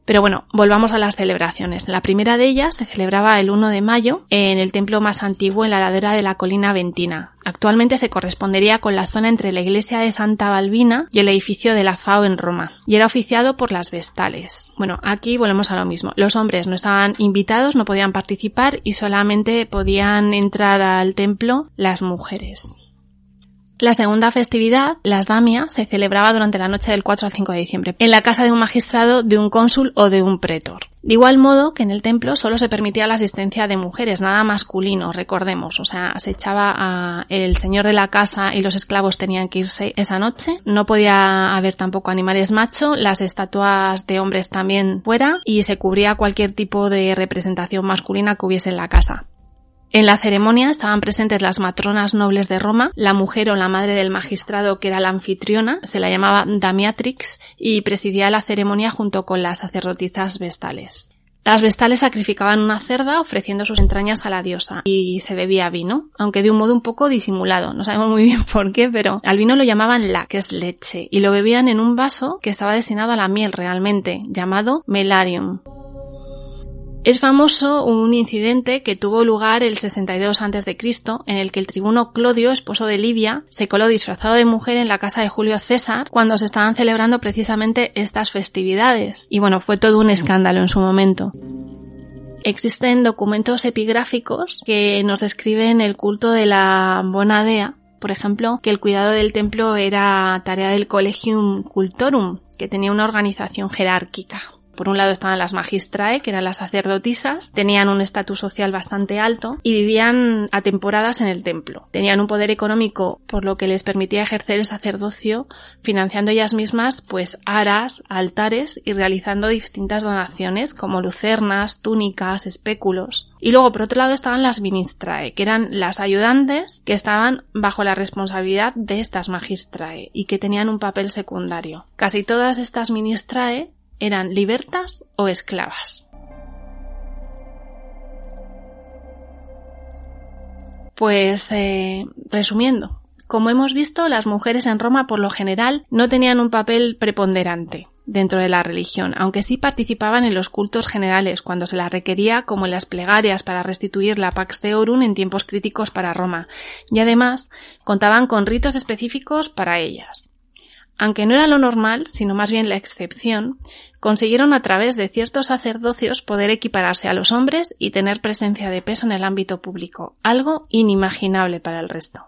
Pero bueno, volvamos a las celebraciones. La primera de ellas se celebraba el 1 de mayo en el templo más antiguo en la ladera de la colina Ventina. Actualmente se correspondería con la zona entre la iglesia de Santa Balbina y el edificio de la FAO en Roma, y era oficiado por las vestales. Bueno, aquí volvemos a lo mismo. Los hombres no estaban invitados, no podían participar y solamente podían entrar al templo las mujeres. La segunda festividad, las Damia, se celebraba durante la noche del 4 al 5 de diciembre, en la casa de un magistrado, de un cónsul o de un pretor. De igual modo que en el templo solo se permitía la asistencia de mujeres, nada masculino, recordemos, o sea, se echaba a el señor de la casa y los esclavos tenían que irse esa noche, no podía haber tampoco animales macho, las estatuas de hombres también fuera y se cubría cualquier tipo de representación masculina que hubiese en la casa. En la ceremonia estaban presentes las matronas nobles de Roma, la mujer o la madre del magistrado que era la anfitriona, se la llamaba Damiatrix, y presidía la ceremonia junto con las sacerdotisas vestales. Las vestales sacrificaban una cerda ofreciendo sus entrañas a la diosa y se bebía vino, aunque de un modo un poco disimulado. No sabemos muy bien por qué, pero al vino lo llamaban la, que es leche, y lo bebían en un vaso que estaba destinado a la miel realmente, llamado melarium. Es famoso un incidente que tuvo lugar el 62 a.C., en el que el tribuno Clodio, esposo de Livia, se coló disfrazado de mujer en la casa de Julio César cuando se estaban celebrando precisamente estas festividades. Y bueno, fue todo un escándalo en su momento. Existen documentos epigráficos que nos describen el culto de la Bonadea, por ejemplo, que el cuidado del templo era tarea del Collegium Cultorum, que tenía una organización jerárquica. Por un lado estaban las magistrae, que eran las sacerdotisas, tenían un estatus social bastante alto y vivían a temporadas en el templo. Tenían un poder económico por lo que les permitía ejercer el sacerdocio, financiando ellas mismas pues aras, altares y realizando distintas donaciones como lucernas, túnicas, espéculos. Y luego por otro lado estaban las ministrae, que eran las ayudantes que estaban bajo la responsabilidad de estas magistrae y que tenían un papel secundario. Casi todas estas ministrae eran libertas o esclavas. Pues eh, resumiendo, como hemos visto, las mujeres en Roma por lo general no tenían un papel preponderante dentro de la religión, aunque sí participaban en los cultos generales cuando se las requería, como en las plegarias para restituir la Pax Theorum en tiempos críticos para Roma, y además contaban con ritos específicos para ellas. Aunque no era lo normal, sino más bien la excepción, consiguieron a través de ciertos sacerdocios poder equipararse a los hombres y tener presencia de peso en el ámbito público, algo inimaginable para el resto.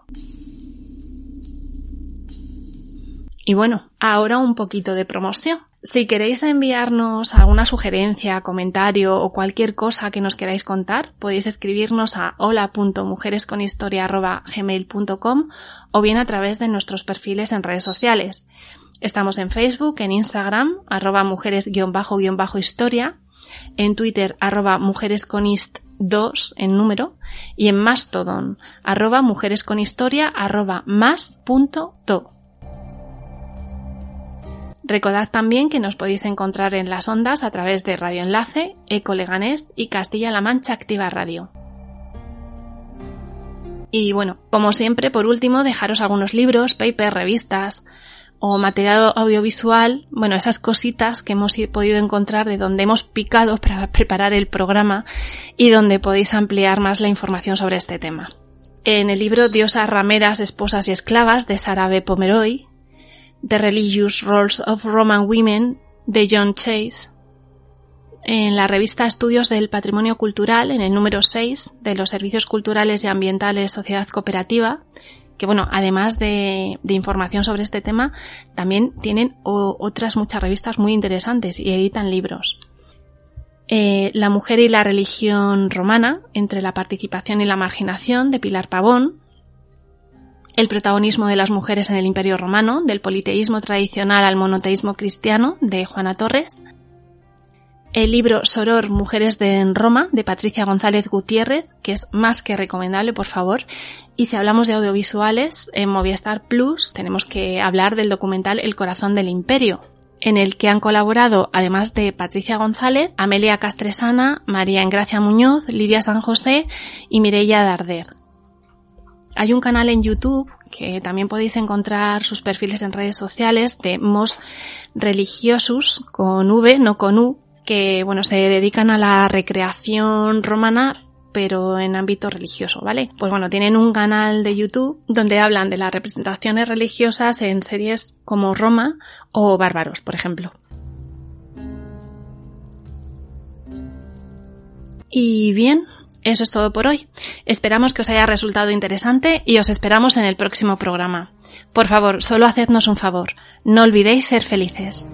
Y bueno, ahora un poquito de promoción. Si queréis enviarnos alguna sugerencia, comentario o cualquier cosa que nos queráis contar, podéis escribirnos a hola.mujeresconhistoria.gmail.com o bien a través de nuestros perfiles en redes sociales. Estamos en Facebook, en Instagram, arroba mujeres-historia, en Twitter, arroba mujeresconist2 en número, y en Mastodon, arroba mujeresconhistoria, arroba más Recordad también que nos podéis encontrar en las ondas a través de Radio Enlace, Eco Leganés y Castilla-La Mancha Activa Radio. Y bueno, como siempre, por último, dejaros algunos libros, papers, revistas, o material audiovisual, bueno, esas cositas que hemos podido encontrar de donde hemos picado para preparar el programa y donde podéis ampliar más la información sobre este tema. En el libro Diosas, rameras, esposas y esclavas de Sara B. Pomeroy, The Religious Roles of Roman Women de John Chase, en la revista Estudios del Patrimonio Cultural, en el número 6 de los Servicios Culturales y Ambientales Sociedad Cooperativa, que bueno, además de, información sobre este tema, también tienen otras muchas revistas muy interesantes y editan libros. Eh, la mujer y la religión romana, entre la participación y la marginación, de Pilar Pavón. El protagonismo de las mujeres en el Imperio Romano, del politeísmo tradicional al monoteísmo cristiano, de Juana Torres el libro Soror Mujeres de en Roma de Patricia González Gutiérrez, que es más que recomendable, por favor. Y si hablamos de audiovisuales, en Movistar Plus tenemos que hablar del documental El corazón del imperio, en el que han colaborado, además de Patricia González, Amelia Castresana, María Engracia Muñoz, Lidia San José y Mireia Darder. Hay un canal en YouTube que también podéis encontrar sus perfiles en redes sociales de Mos Religiosus con V, no con U, que bueno, se dedican a la recreación romana pero en ámbito religioso, ¿vale? Pues bueno, tienen un canal de YouTube donde hablan de las representaciones religiosas en series como Roma o Bárbaros, por ejemplo. Y bien, eso es todo por hoy. Esperamos que os haya resultado interesante y os esperamos en el próximo programa. Por favor, solo hacednos un favor. No olvidéis ser felices.